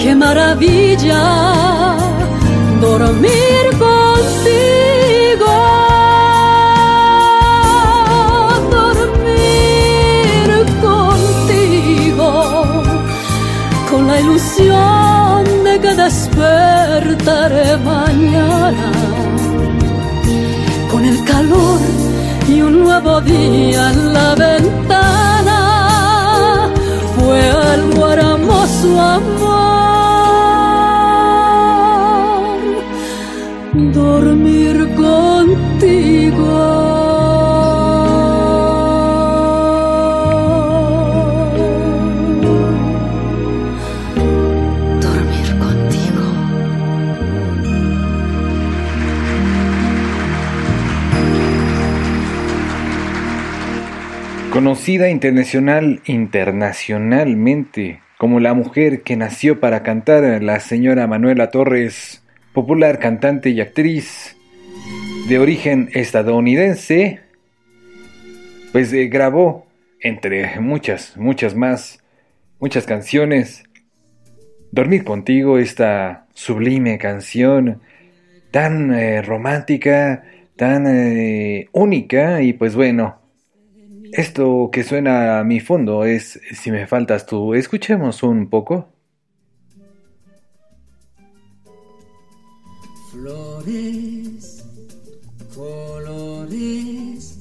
Qué maravilla dormir contigo. Dormir contigo con la ilusión de que despertaré mañana calor y un nuevo día en la ventana. Fue algo hermoso amor Internacional internacionalmente como la mujer que nació para cantar, la señora Manuela Torres, popular cantante y actriz de origen estadounidense, pues eh, grabó entre muchas, muchas más, muchas canciones. Dormir contigo, esta sublime canción tan eh, romántica, tan eh, única y pues bueno, esto que suena a mi fondo es Si me faltas tú. Escuchemos un poco. Flores, colores,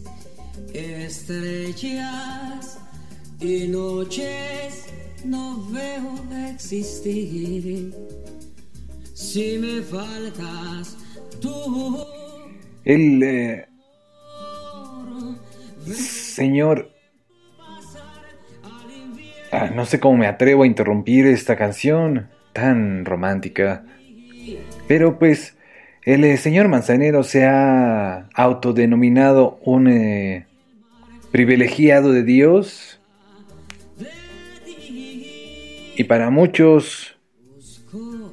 estrellas y noches no veo existir. Si me faltas tú, El eh, señor... Ah, no sé cómo me atrevo a interrumpir esta canción tan romántica. Pero pues el eh, señor Manzanero se ha autodenominado un eh, privilegiado de Dios. Y para muchos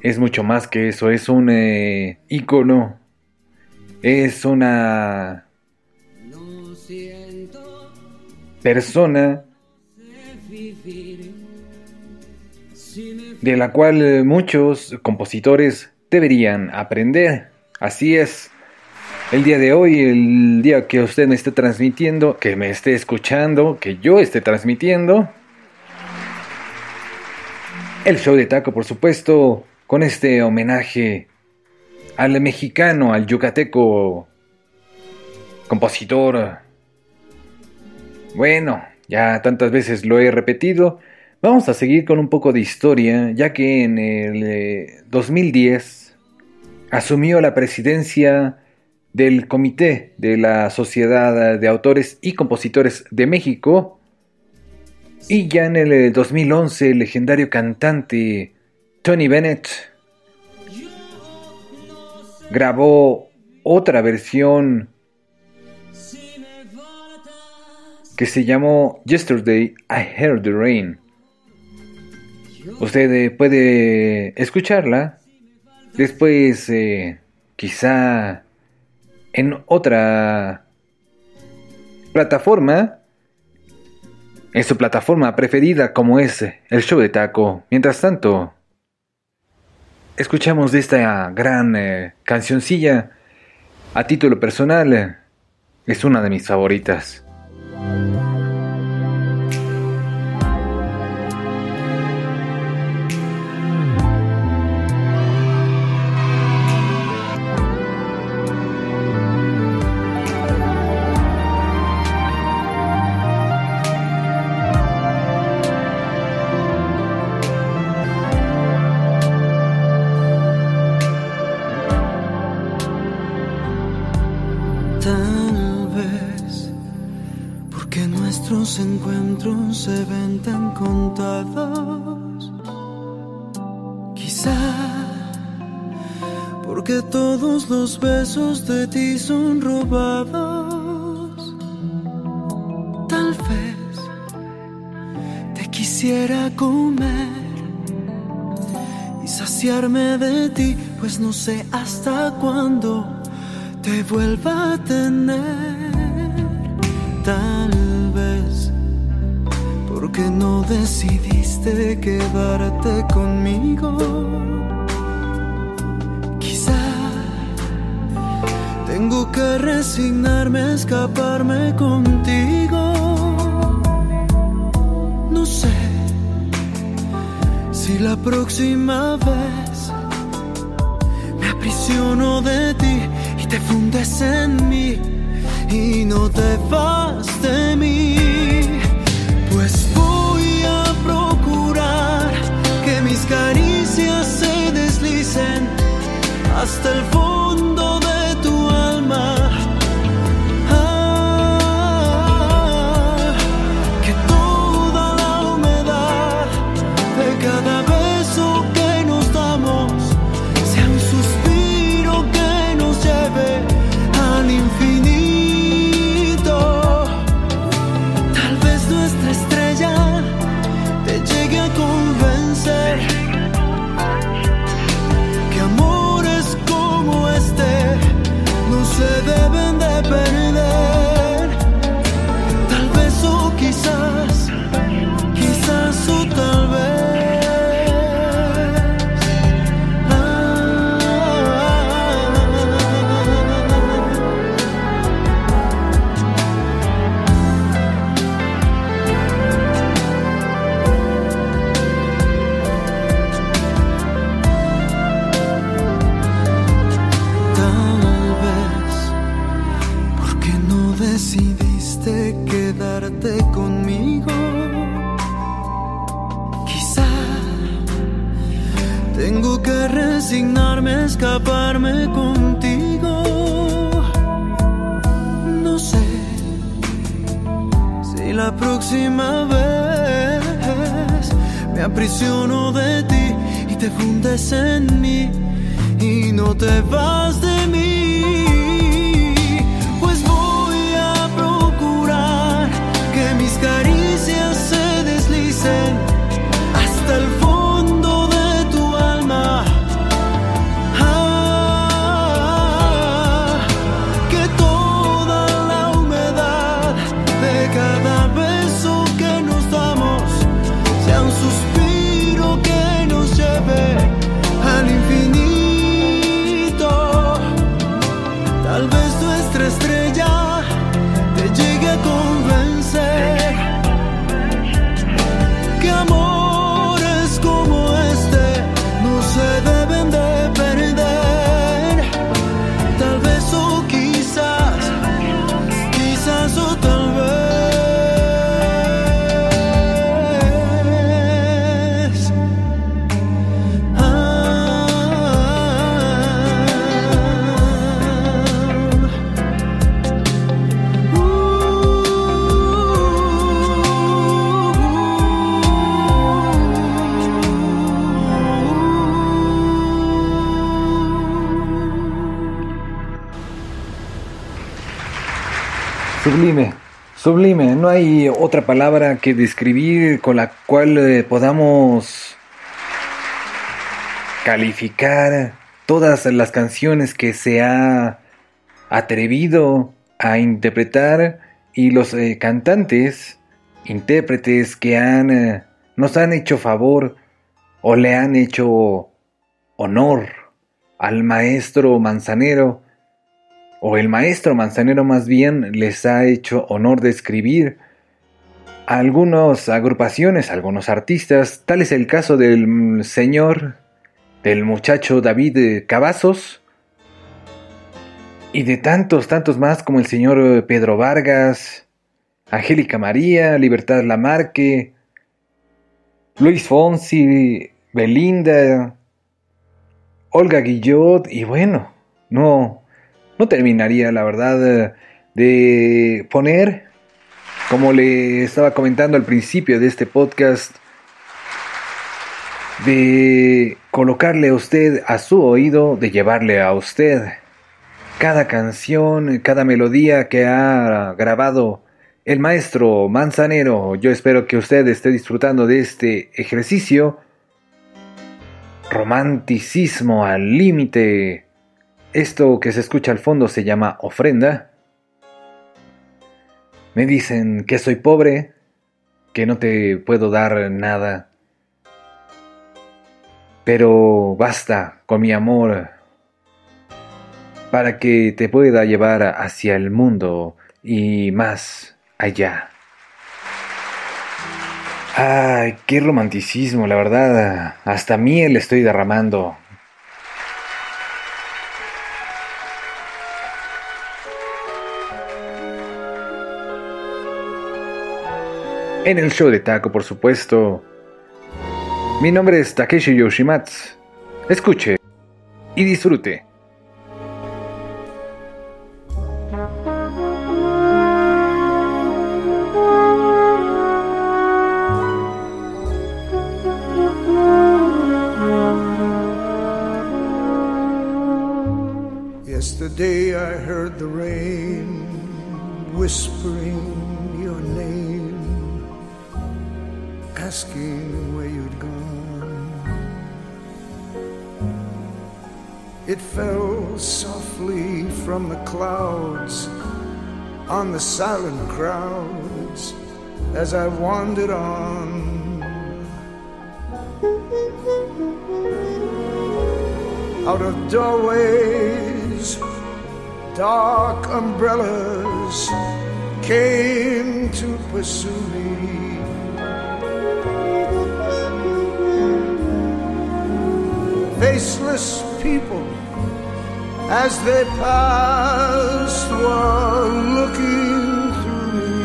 es mucho más que eso, es un eh, ícono, es una persona de la cual eh, muchos compositores deberían aprender. Así es. El día de hoy, el día que usted me esté transmitiendo, que me esté escuchando, que yo esté transmitiendo, el show de taco, por supuesto, con este homenaje al mexicano, al yucateco, compositor. Bueno, ya tantas veces lo he repetido. Vamos a seguir con un poco de historia, ya que en el 2010 eh, asumió la presidencia del Comité de la Sociedad de Autores y Compositores de México. Y ya en el 2011 el legendario cantante Tony Bennett grabó otra versión que se llamó Yesterday I Heard the Rain. Usted eh, puede escucharla después eh, quizá en otra plataforma, en su plataforma preferida como es el show de taco. Mientras tanto, escuchamos esta gran eh, cancioncilla a título personal, es una de mis favoritas. Bye. De ti son robados. Tal vez te quisiera comer y saciarme de ti, pues no sé hasta cuándo te vuelva a tener. Tal vez porque no decidiste quedarte conmigo Tengo que resignarme a escaparme contigo. No sé si la próxima vez me aprisiono de ti y te fundes en mí y no te vas de mí. Pues voy a procurar que mis caricias se deslicen hasta el aprisiono de ti y te fundes en mí y no te vas de No hay otra palabra que describir con la cual eh, podamos calificar todas las canciones que se ha atrevido a interpretar y los eh, cantantes, intérpretes que han eh, nos han hecho favor o le han hecho honor al maestro Manzanero o el maestro Manzanero más bien les ha hecho honor de escribir a algunas agrupaciones, a algunos artistas, tal es el caso del señor, del muchacho David Cavazos, y de tantos, tantos más como el señor Pedro Vargas, Angélica María, Libertad Lamarque, Luis Fonsi, Belinda, Olga Guillot, y bueno, no, no terminaría, la verdad, de poner, como le estaba comentando al principio de este podcast, de colocarle a usted a su oído, de llevarle a usted cada canción, cada melodía que ha grabado el maestro Manzanero. Yo espero que usted esté disfrutando de este ejercicio. Romanticismo al límite esto que se escucha al fondo se llama ofrenda. Me dicen que soy pobre, que no te puedo dar nada. Pero basta con mi amor para que te pueda llevar hacia el mundo y más allá. Ay, qué romanticismo, la verdad. Hasta miel estoy derramando. En el show de Taco, por supuesto. Mi nombre es Takeshi Yoshimatsu. Escuche y disfrute. Yesterday I heard the rain whispering asking where you'd gone. It fell softly from the clouds on the silent crowds as I wandered on. Out of doorways, dark umbrellas came to pursue me. Faceless people, as they passed, were looking through me.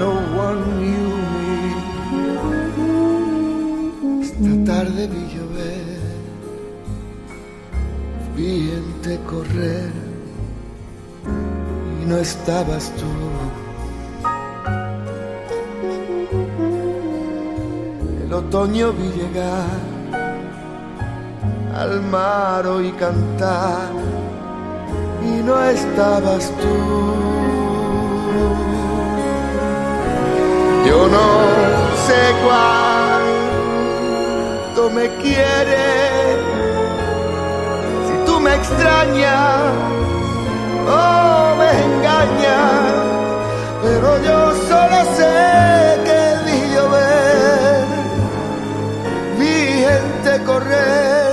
No one knew me. Esta tarde vi llover, vi gente correr y no estabas tú. El otoño vi llegar al mar oí cantar y no estabas tú. Yo no sé cuánto me quieres, si tú me extrañas o me engañas, pero yo solo sé que vi llover, vi gente correr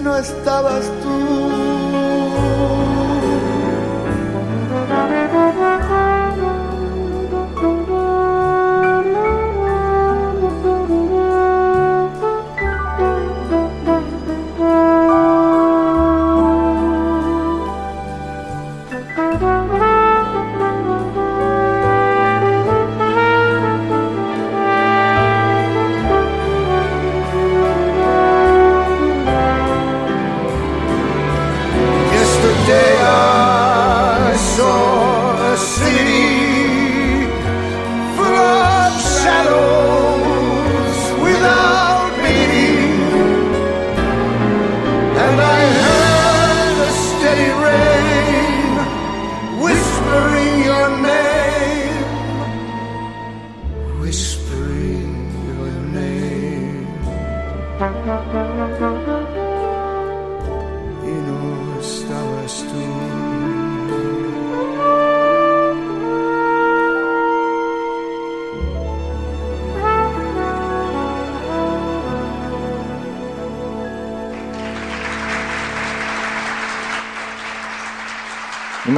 no estabas tú.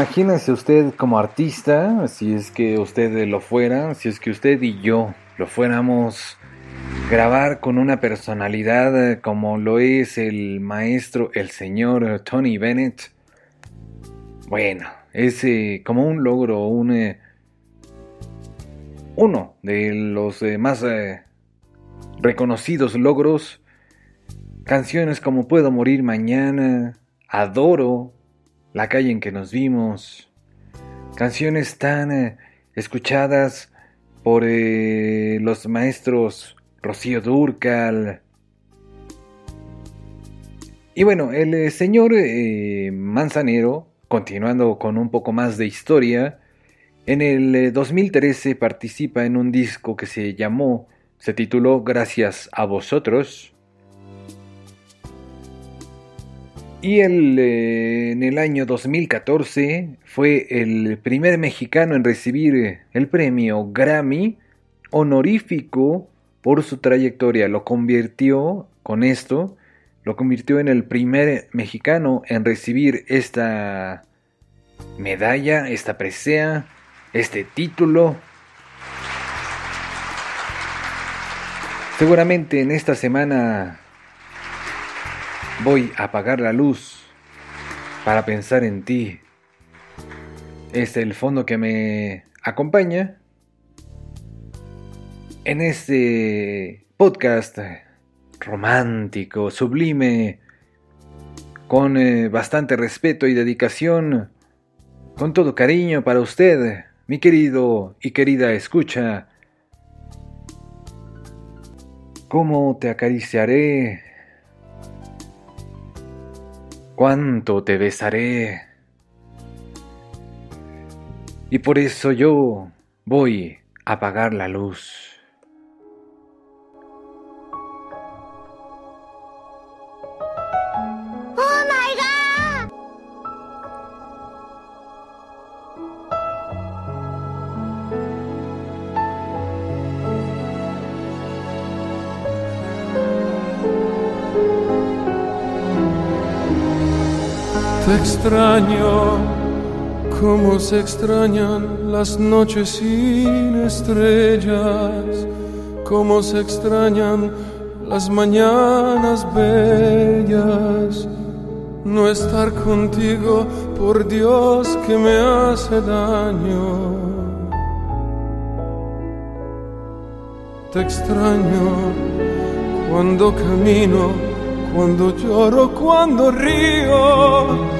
Imagínese usted como artista, si es que usted lo fuera, si es que usted y yo lo fuéramos, grabar con una personalidad como lo es el maestro, el señor Tony Bennett. Bueno, es eh, como un logro, un, eh, uno de los eh, más reconocidos logros. Canciones como Puedo morir mañana, Adoro, La calle en que nos vimos. Canciones tan escuchadas por los maestros Rocío Durcal. Y bueno, el señor Manzanero Continuando con un poco más de historia, en el 2013 eh, participa en un disco que se llamó, se tituló Gracias a vosotros. Y eh, en el año 2014 fue el primer mexicano en recibir el premio Grammy honorífico por su trayectoria. Lo convirtió con esto lo convirtió en el primer mexicano en recibir esta medalla, esta presea, este título. Seguramente en esta semana voy a apagar la luz para pensar en ti. Es el fondo que me acompaña en este podcast romántico, sublime, con eh, bastante respeto y dedicación, con todo cariño para usted, mi querido y querida escucha. ¿Cómo te acariciaré? ¿Cuánto te besaré? Y por eso yo voy a apagar la luz. Extraño como se extrañan las noches sin estrellas, como se extrañan las mañanas bellas. No estar contigo, por Dios que me hace daño. Te extraño cuando camino, cuando lloro, cuando río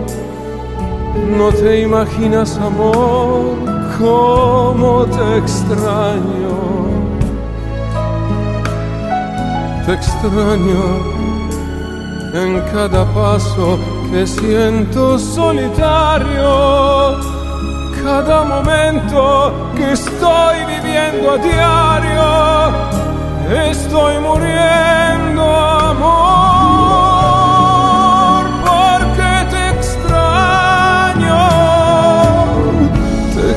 no te imaginas, amor, cómo te extraño. Te extraño en cada paso que siento solitario. Cada momento que estoy viviendo a diario, estoy muriendo, amor.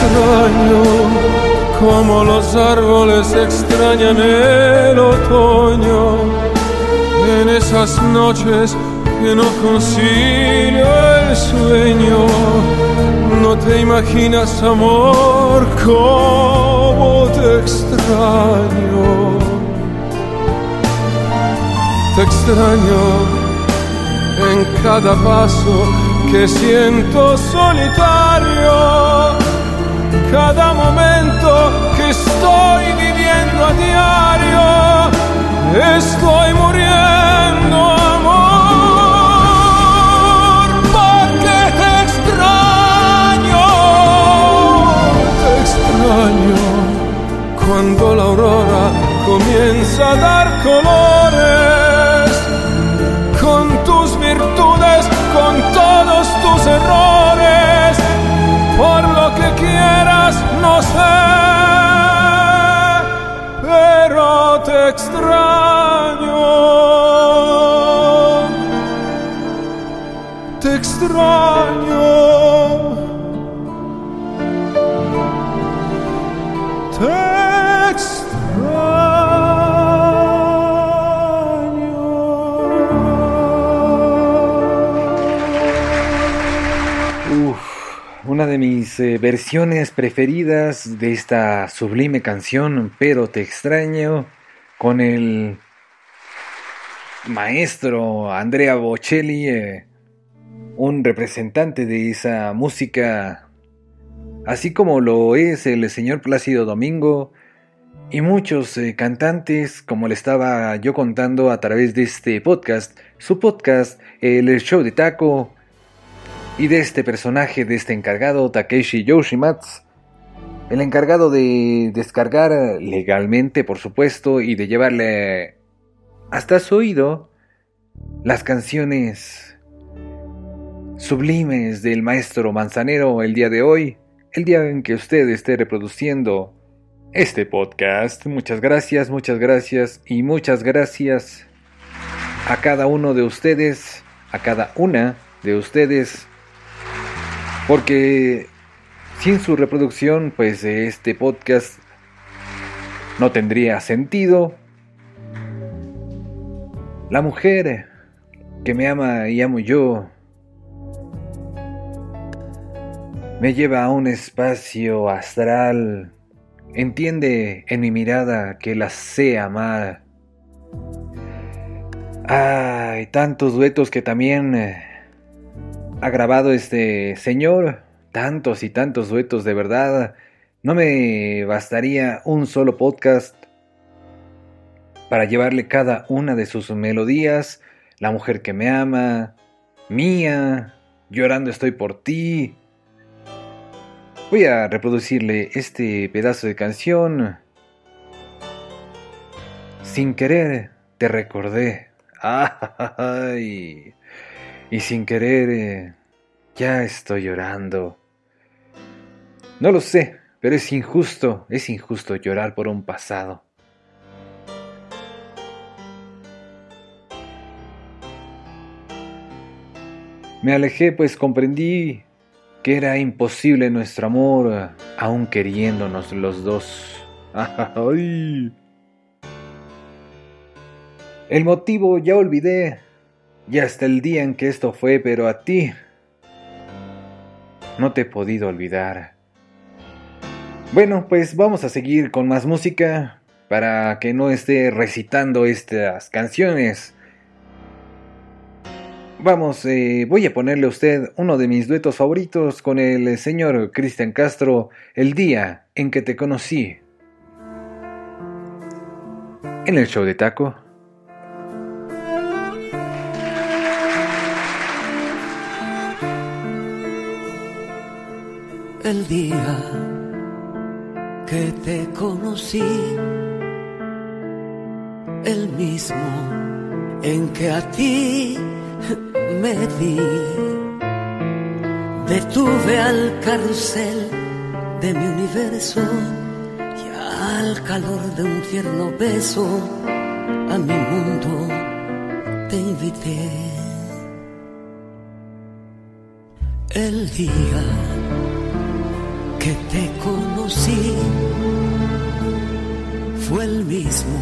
Extraño como los árboles extrañan el otoño en esas noches que no concilio el sueño. No te imaginas amor como te extraño. Te extraño en cada paso que siento solitario, cada momento que estoy viviendo a diario, estoy muriendo, amor, porque te extraño, te extraño. Cuando la aurora comienza a dar colores con tus virtudes, con todos tus errores, por da sé però te extraño te extraño de mis eh, versiones preferidas de esta sublime canción, Pero te extraño, con el maestro Andrea Bocelli, eh, un representante de esa música, así como lo es el señor Plácido Domingo y muchos eh, cantantes, como le estaba yo contando a través de este podcast, su podcast, el show de taco, y de este personaje, de este encargado, Takeshi Yoshimatsu, el encargado de descargar legalmente, por supuesto, y de llevarle hasta su oído las canciones sublimes del maestro Manzanero el día de hoy, el día en que usted esté reproduciendo este podcast. Muchas gracias, muchas gracias y muchas gracias a cada uno de ustedes, a cada una de ustedes porque sin su reproducción, pues este podcast no tendría sentido. La mujer que me ama y amo yo me lleva a un espacio astral. Entiende en mi mirada que la sé amar. Hay tantos duetos que también eh, ha grabado este señor, tantos y tantos duetos de verdad. No me bastaría un solo podcast para llevarle cada una de sus melodías, La mujer que me ama, Mía, Llorando estoy por ti. Voy a reproducirle este pedazo de canción. Sin querer te recordé. Ay. Y sin querer, eh, ya estoy llorando. No lo sé, pero es injusto, es injusto llorar por un pasado. Me alejé pues comprendí que era imposible nuestro amor, aún queriéndonos los dos. ¡Ay! El motivo ya olvidé, y hasta el día en que esto fue, pero a ti no te he podido olvidar. Bueno, pues vamos a seguir con más música para que no esté recitando estas canciones. Vamos, eh, voy a ponerle a usted uno de mis duetos favoritos con el señor Cristian Castro, El día en que te conocí. En el show de taco. El día que te conocí, el mismo en que a ti me di. Detuve al carrusel de mi universo y al calor de un tierno beso a mi mundo te invité. El día que te conocí fue el mismo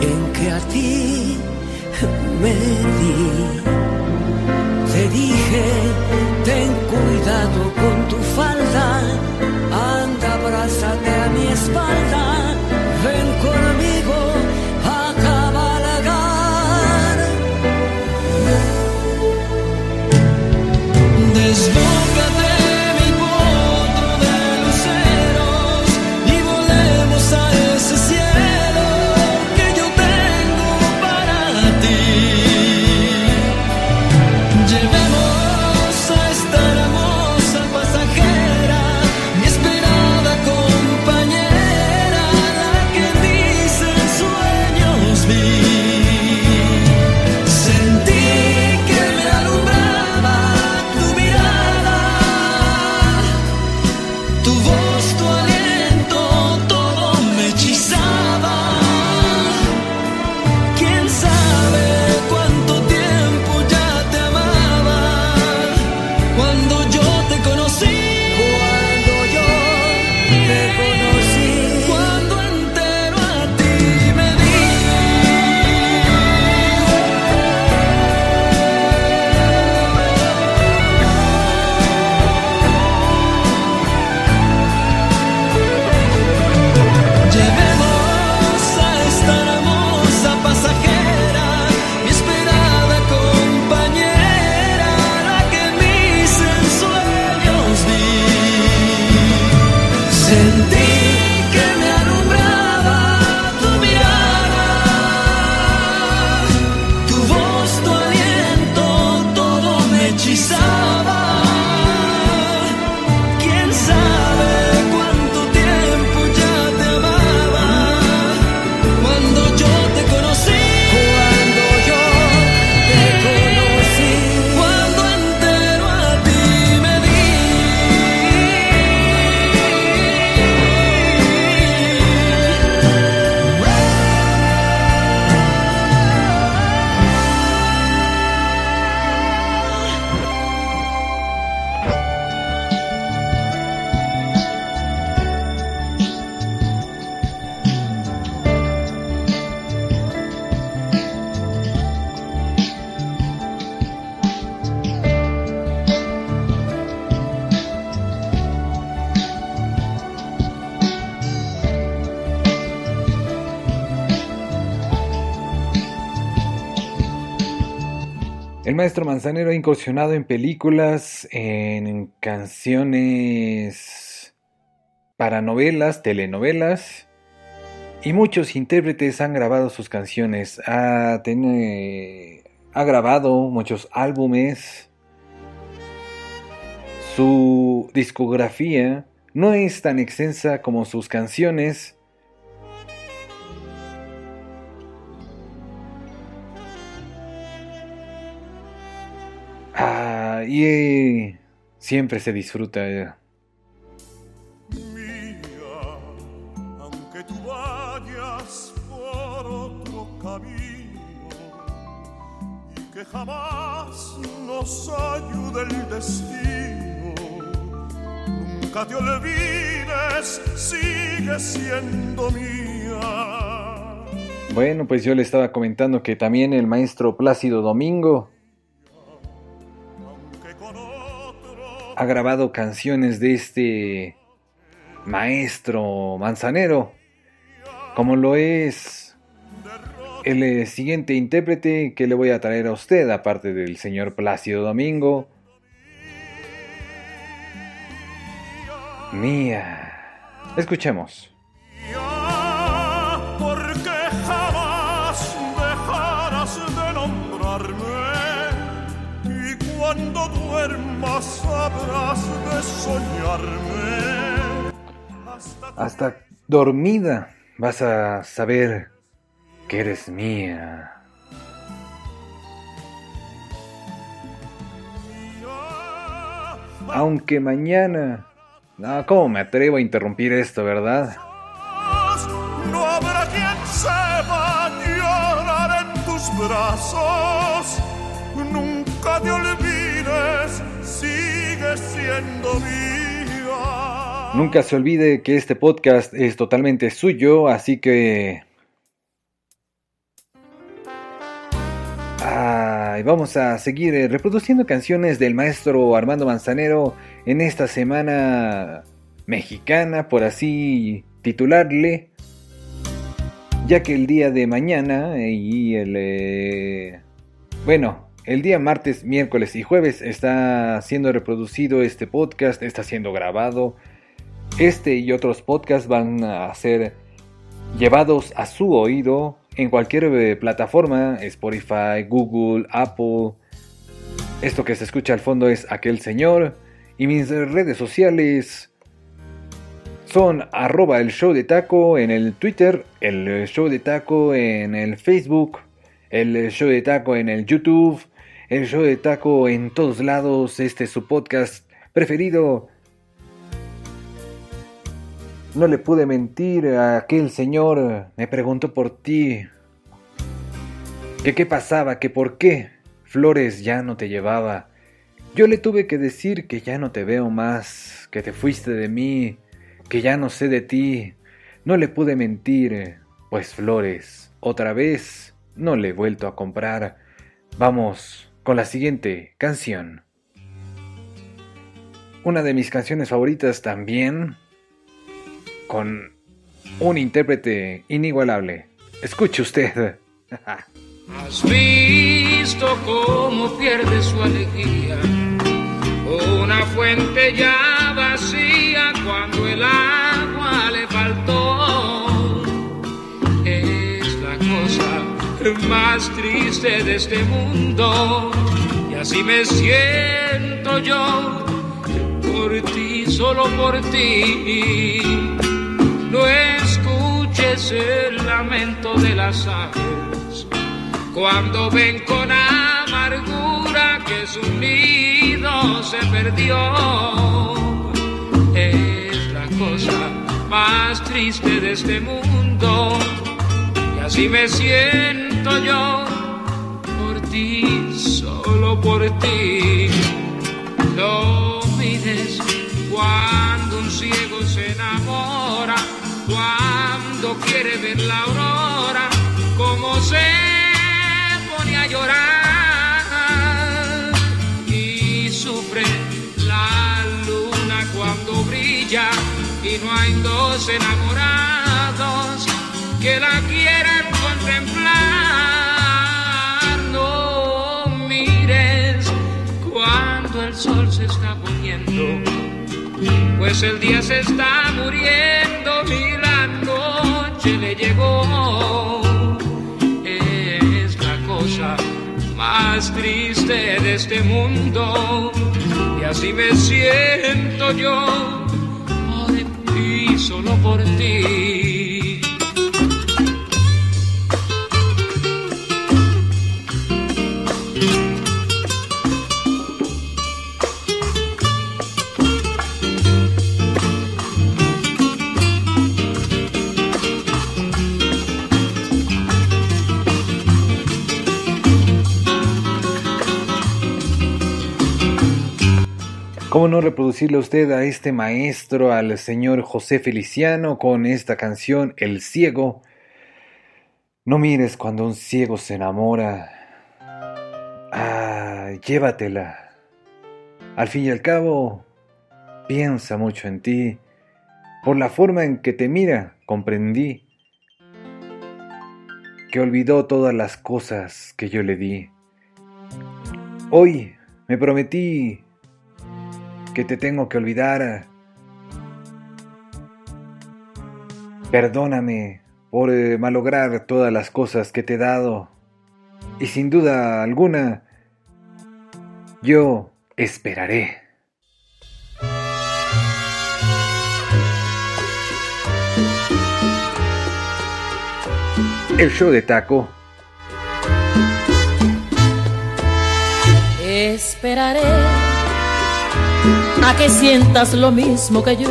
en que a ti me di. Te dije, ten cuidado con tu falda, anda, abrázate a mi espalda, maestro Manzanero ha incursionado en películas, en canciones para novelas, telenovelas, y muchos intérpretes han grabado sus canciones. Ha, grabado muchos álbumes. Su discografía no es tan extensa como sus canciones. Ah, y eh, siempre se disfruta. eh. mía, aunque tú vayas por otro camino y que jamás nos ayude el destino. Nunca te olvides, sigue siendo mía. Bueno, pues yo le estaba comentando que también el maestro Plácido Domingo ha grabado canciones de este maestro manzanero, como lo es el eh, siguiente intérprete que le voy a traer a usted, aparte del señor Plácido Domingo. Mía. Escuchemos. Cuando duermas sabrás de soñarme. Hasta dormida vas a saber que eres mía. Aunque mañana... No, ¿cómo me atrevo a interrumpir esto, verdad? No habrá quien sepa llorar en tus brazos. Nunca te olvides, siendo. Nunca se olvide que este podcast es totalmente suyo, así que... Vamos a seguir eh, reproduciendo canciones del maestro Armando Manzanero en esta semana mexicana, por así titularle, ya que el día de mañana y el... eh, bueno, el día martes, miércoles y jueves está siendo reproducido este podcast, está siendo grabado. Este y otros podcasts van a ser llevados a su oído en cualquier eh, plataforma, Spotify, Google, Apple. Esto que se escucha al fondo es aquel señor. Y mis redes sociales son arroba el show de taco en el Twitter, el show de taco en el Facebook, el show de taco en el YouTube, el show de taco en todos lados. Este es su podcast preferido. No le pude mentir a aquel señor. Me preguntó por ti. Que qué pasaba, que por qué Flores ya no te llevaba. Yo le tuve que decir que ya no te veo más, que te fuiste de mí, que ya no sé de ti. No le pude mentir, pues Flores, otra vez, no le he vuelto a comprar. Vamos con la siguiente canción. Una de mis canciones favoritas también, con un intérprete inigualable. Escuche usted. Has visto cómo pierde su alegría una fuente ya vacía cuando el agua le más triste de este mundo y así me siento yo por ti, solo por ti. No escuches el lamento de las aves cuando ven con amargura que su nido se perdió. Es la cosa más triste de este mundo así me siento yo por ti, solo por ti. No mires cuando un ciego se enamora, cuando quiere ver la aurora, como se pone a llorar y sufre la luna cuando brilla y no hay dos enamorados que la quieran se está poniendo, pues el día se está muriendo y la noche le llegó. Es la cosa más triste de este mundo y así me siento yo por ti, solo por ti. ¿Cómo no reproducirle a usted a este maestro, al señor José Feliciano, con esta canción El ciego? No mires cuando un ciego se enamora. Ah, llévatela. Al fin y al cabo, piensa mucho en ti. Por la forma en que te mira, comprendí que olvidó todas las cosas que yo le di. Hoy me prometí que te tengo que olvidar. Perdóname por eh, malograr todas las cosas que te he dado. Y sin duda alguna, yo esperaré. El show de taco. Esperaré a que sientas lo mismo que yo,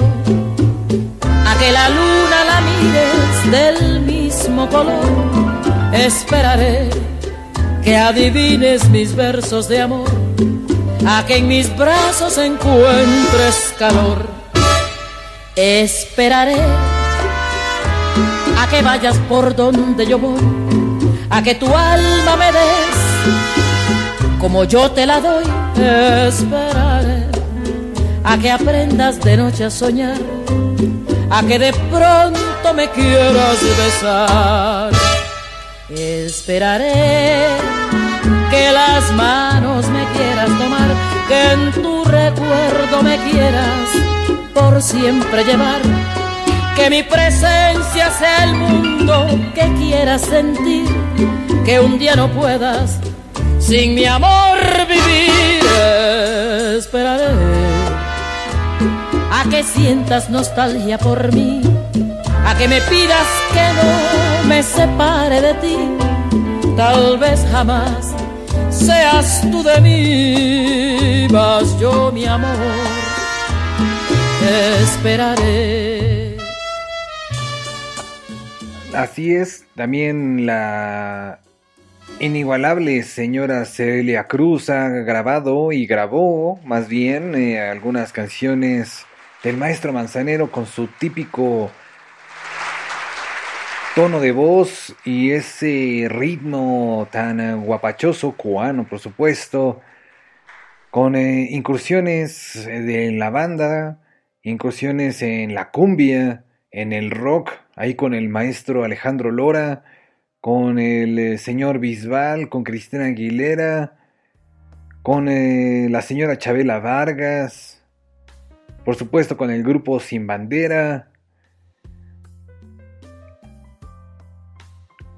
a que la luna la mires del mismo color. Esperaré que adivines mis versos de amor, a que en mis brazos encuentres calor. Esperaré a que vayas por donde yo voy, a que tu alma me des como yo te la doy. Esperaré a que aprendas de noche a soñar, a que de pronto me quieras besar. Esperaré que las manos me quieras tomar, que en tu recuerdo me quieras por siempre llevar, que mi presencia sea el mundo que quieras sentir, que un día no puedas sin mi amor vivir. Esperaré a que sientas nostalgia por mí, a que me pidas que no me separe de ti, tal vez jamás seas tú de mí, mas yo mi amor esperaré. Así es, también la inigualable señora Celia Cruz ha grabado y grabó más bien eh, algunas canciones del maestro Manzanero con su típico tono de voz y ese ritmo tan eh, guapachoso, cubano por supuesto, con eh, incursiones de la banda, incursiones en la cumbia, en el rock, ahí con el maestro Alejandro Lora, con el eh, señor Bisbal, con Cristina Aguilera, con eh, la señora Chabela Vargas, por supuesto con el grupo Sin Bandera.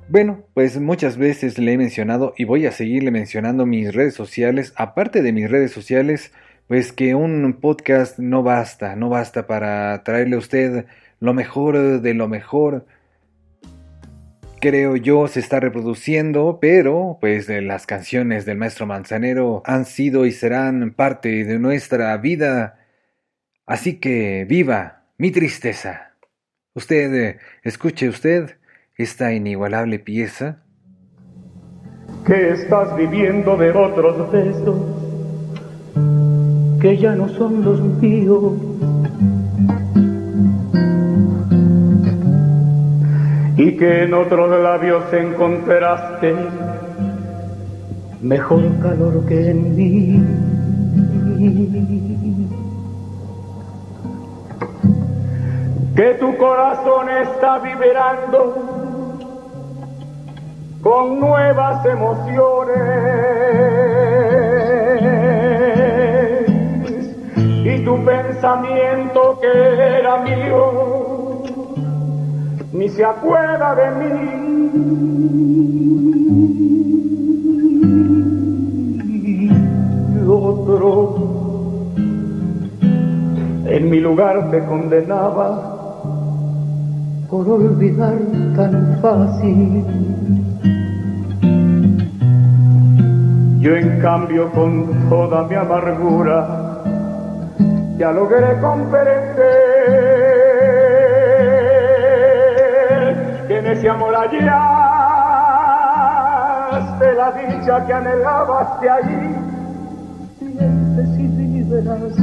Bueno, pues muchas veces le he mencionado y voy a seguirle mencionando mis redes sociales, aparte de mis redes sociales, pues que un podcast no basta, no basta para traerle a usted lo mejor de lo mejor. Creo yo se está reproduciendo, pero pues las canciones del maestro Manzanero han sido y serán parte de nuestra vida Así que viva mi tristeza. Usted, eh, escuche usted esta inigualable pieza. Que estás viviendo de otros besos que ya no son los míos. Y que en otros labios encontraste mejor calor que en mí. Que tu corazón está vibrando con nuevas emociones tu pensamiento que era mío, ni se acuerda de mí. Otro en mi lugar te condenaba por olvidar tan fácil. Yo en cambio con toda mi amargura ya logré comprender que en ese amor hallaste la dicha que anhelabas de ahí. Y vivirás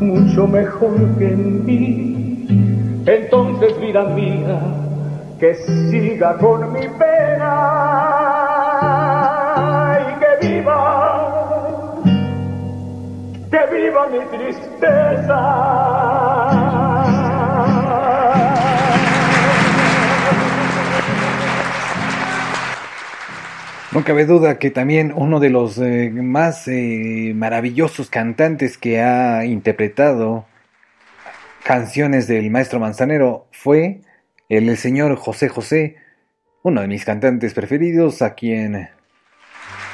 mucho mejor que en mí. Entonces, vida mía, que siga con mi pena y que viva, que viva mi tristeza. No cabe duda que también uno de los eh, más eh, maravillosos cantantes que ha interpretado canciones del maestro Manzanero fue el señor José José, uno de mis cantantes preferidos, a quien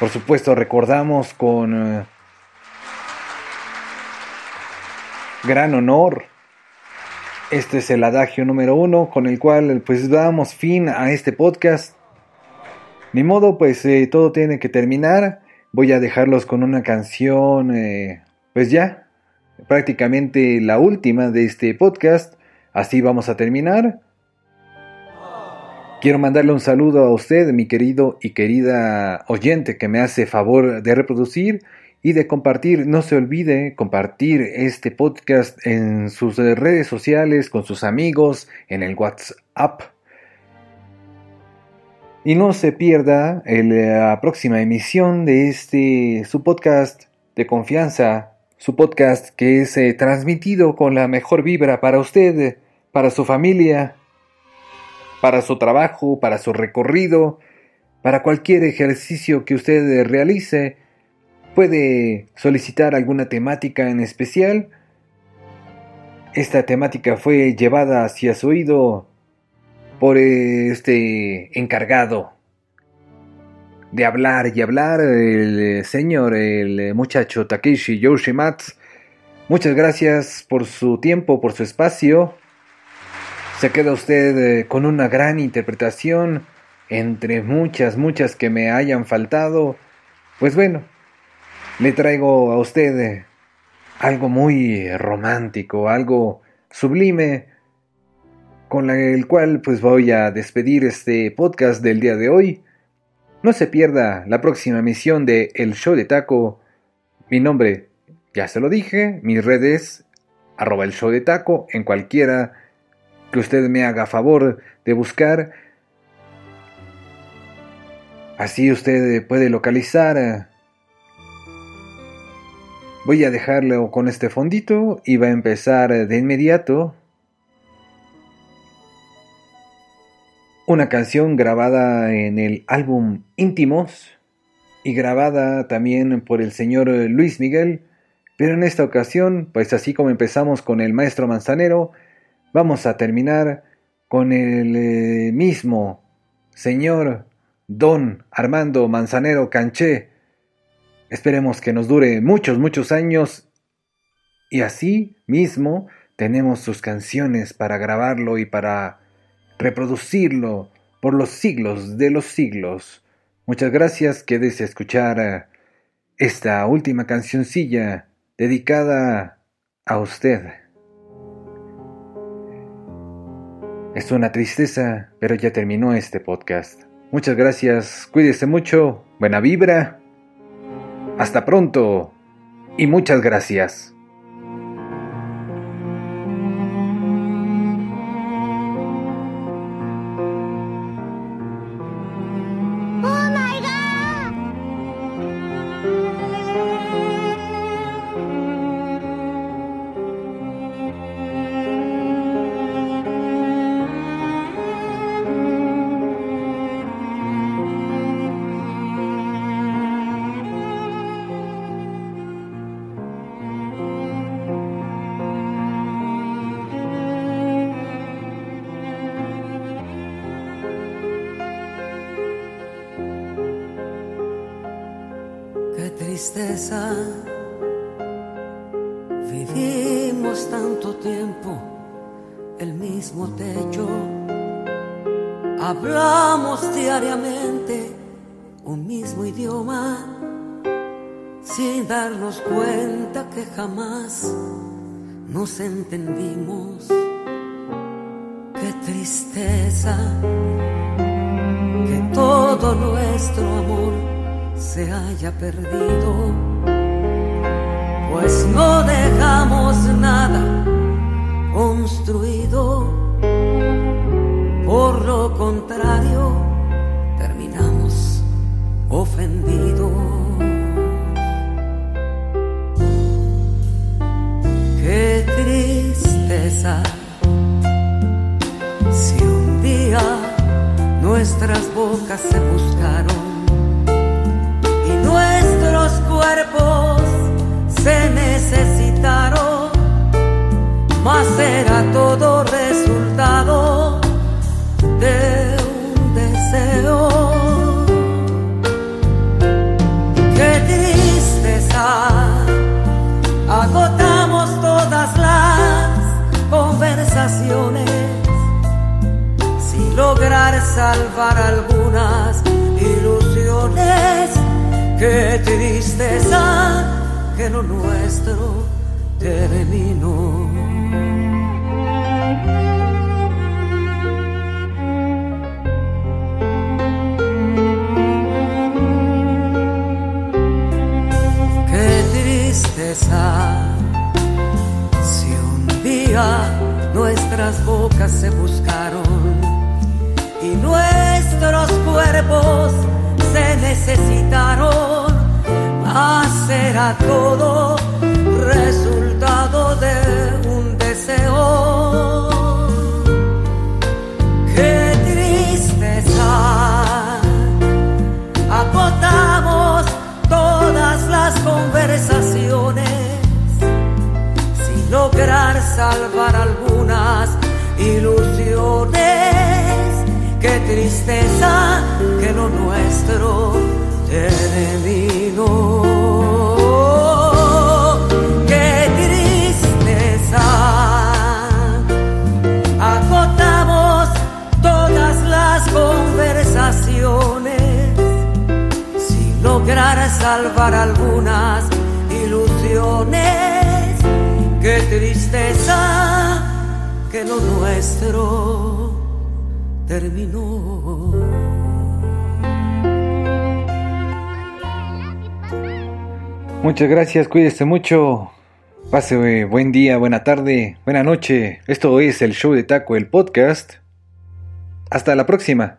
por supuesto recordamos con eh, gran honor. Este es el adagio número uno con el cual pues damos fin a este podcast. Ni modo, pues eh, todo tiene que terminar. Voy a dejarlos con una canción, eh, pues ya, prácticamente la última de este podcast. Así vamos a terminar. Quiero mandarle un saludo a usted, mi querido y querida oyente, que me hace favor de reproducir y de compartir. No se olvide compartir este podcast en sus redes sociales, con sus amigos, en el WhatsApp. Y no se pierda la próxima emisión de este su podcast de confianza, su podcast que es eh, transmitido con la mejor vibra para usted, para su familia, para su trabajo, para su recorrido, para cualquier ejercicio que usted realice. Puede solicitar alguna temática en especial. Esta temática fue llevada hacia su oído por este encargado de hablar y hablar, el señor, el muchacho Takeshi Yoshimatsu. Muchas gracias por su tiempo, por su espacio. Se queda usted eh, con una gran interpretación entre muchas, muchas que me hayan faltado. Pues bueno, le traigo a usted eh, algo muy romántico, algo sublime, con el cual pues voy a despedir este podcast del día de hoy. No se pierda la próxima emisión de El Show de Taco. Mi nombre, ya se lo dije, mis redes, arroba el show de taco, en cualquiera que usted me haga favor de buscar. Así usted puede localizar. Voy a dejarlo con este fondito y va a empezar de inmediato una canción grabada en el álbum Íntimos y grabada también por el señor Luis Miguel, pero en esta ocasión, pues así como empezamos con el maestro Manzanero, vamos a terminar con el eh, mismo señor Don Armando Manzanero Canché. Esperemos que nos dure muchos, muchos años y así mismo tenemos sus canciones para grabarlo y para reproducirlo por los siglos de los siglos. Muchas gracias, quédese a escuchar esta última cancioncilla dedicada a usted. Es una tristeza, pero ya terminó este podcast. Muchas gracias, cuídese mucho, buena vibra. Hasta pronto y muchas gracias. Tristeza. Vivimos tanto tiempo el mismo techo. Hablamos diariamente un mismo idioma sin darnos cuenta que jamás nos entendimos. Qué tristeza que todo nuestro amor se haya perdido, pues no dejamos nada construido, por lo contrario, terminamos ofendidos. Qué tristeza si un día nuestras bocas se buscaron todo resultado de un deseo. Qué tristeza, agotamos todas las conversaciones sin lograr salvar algunas ilusiones. Qué tristeza que lo nuestro terminó. Nuestras bocas se buscaron y nuestros cuerpos se necesitaron, mas era todo salvar algunas ilusiones. Qué tristeza que lo nuestro terminó. Qué tristeza. Agotamos todas las conversaciones sin lograr salvar algunas ilusiones. Tristeza que lo nuestro terminó. Muchas gracias, cuídese mucho. Pase buen día, buena tarde, buena noche. Esto es el show de Taco, el podcast. Hasta la próxima.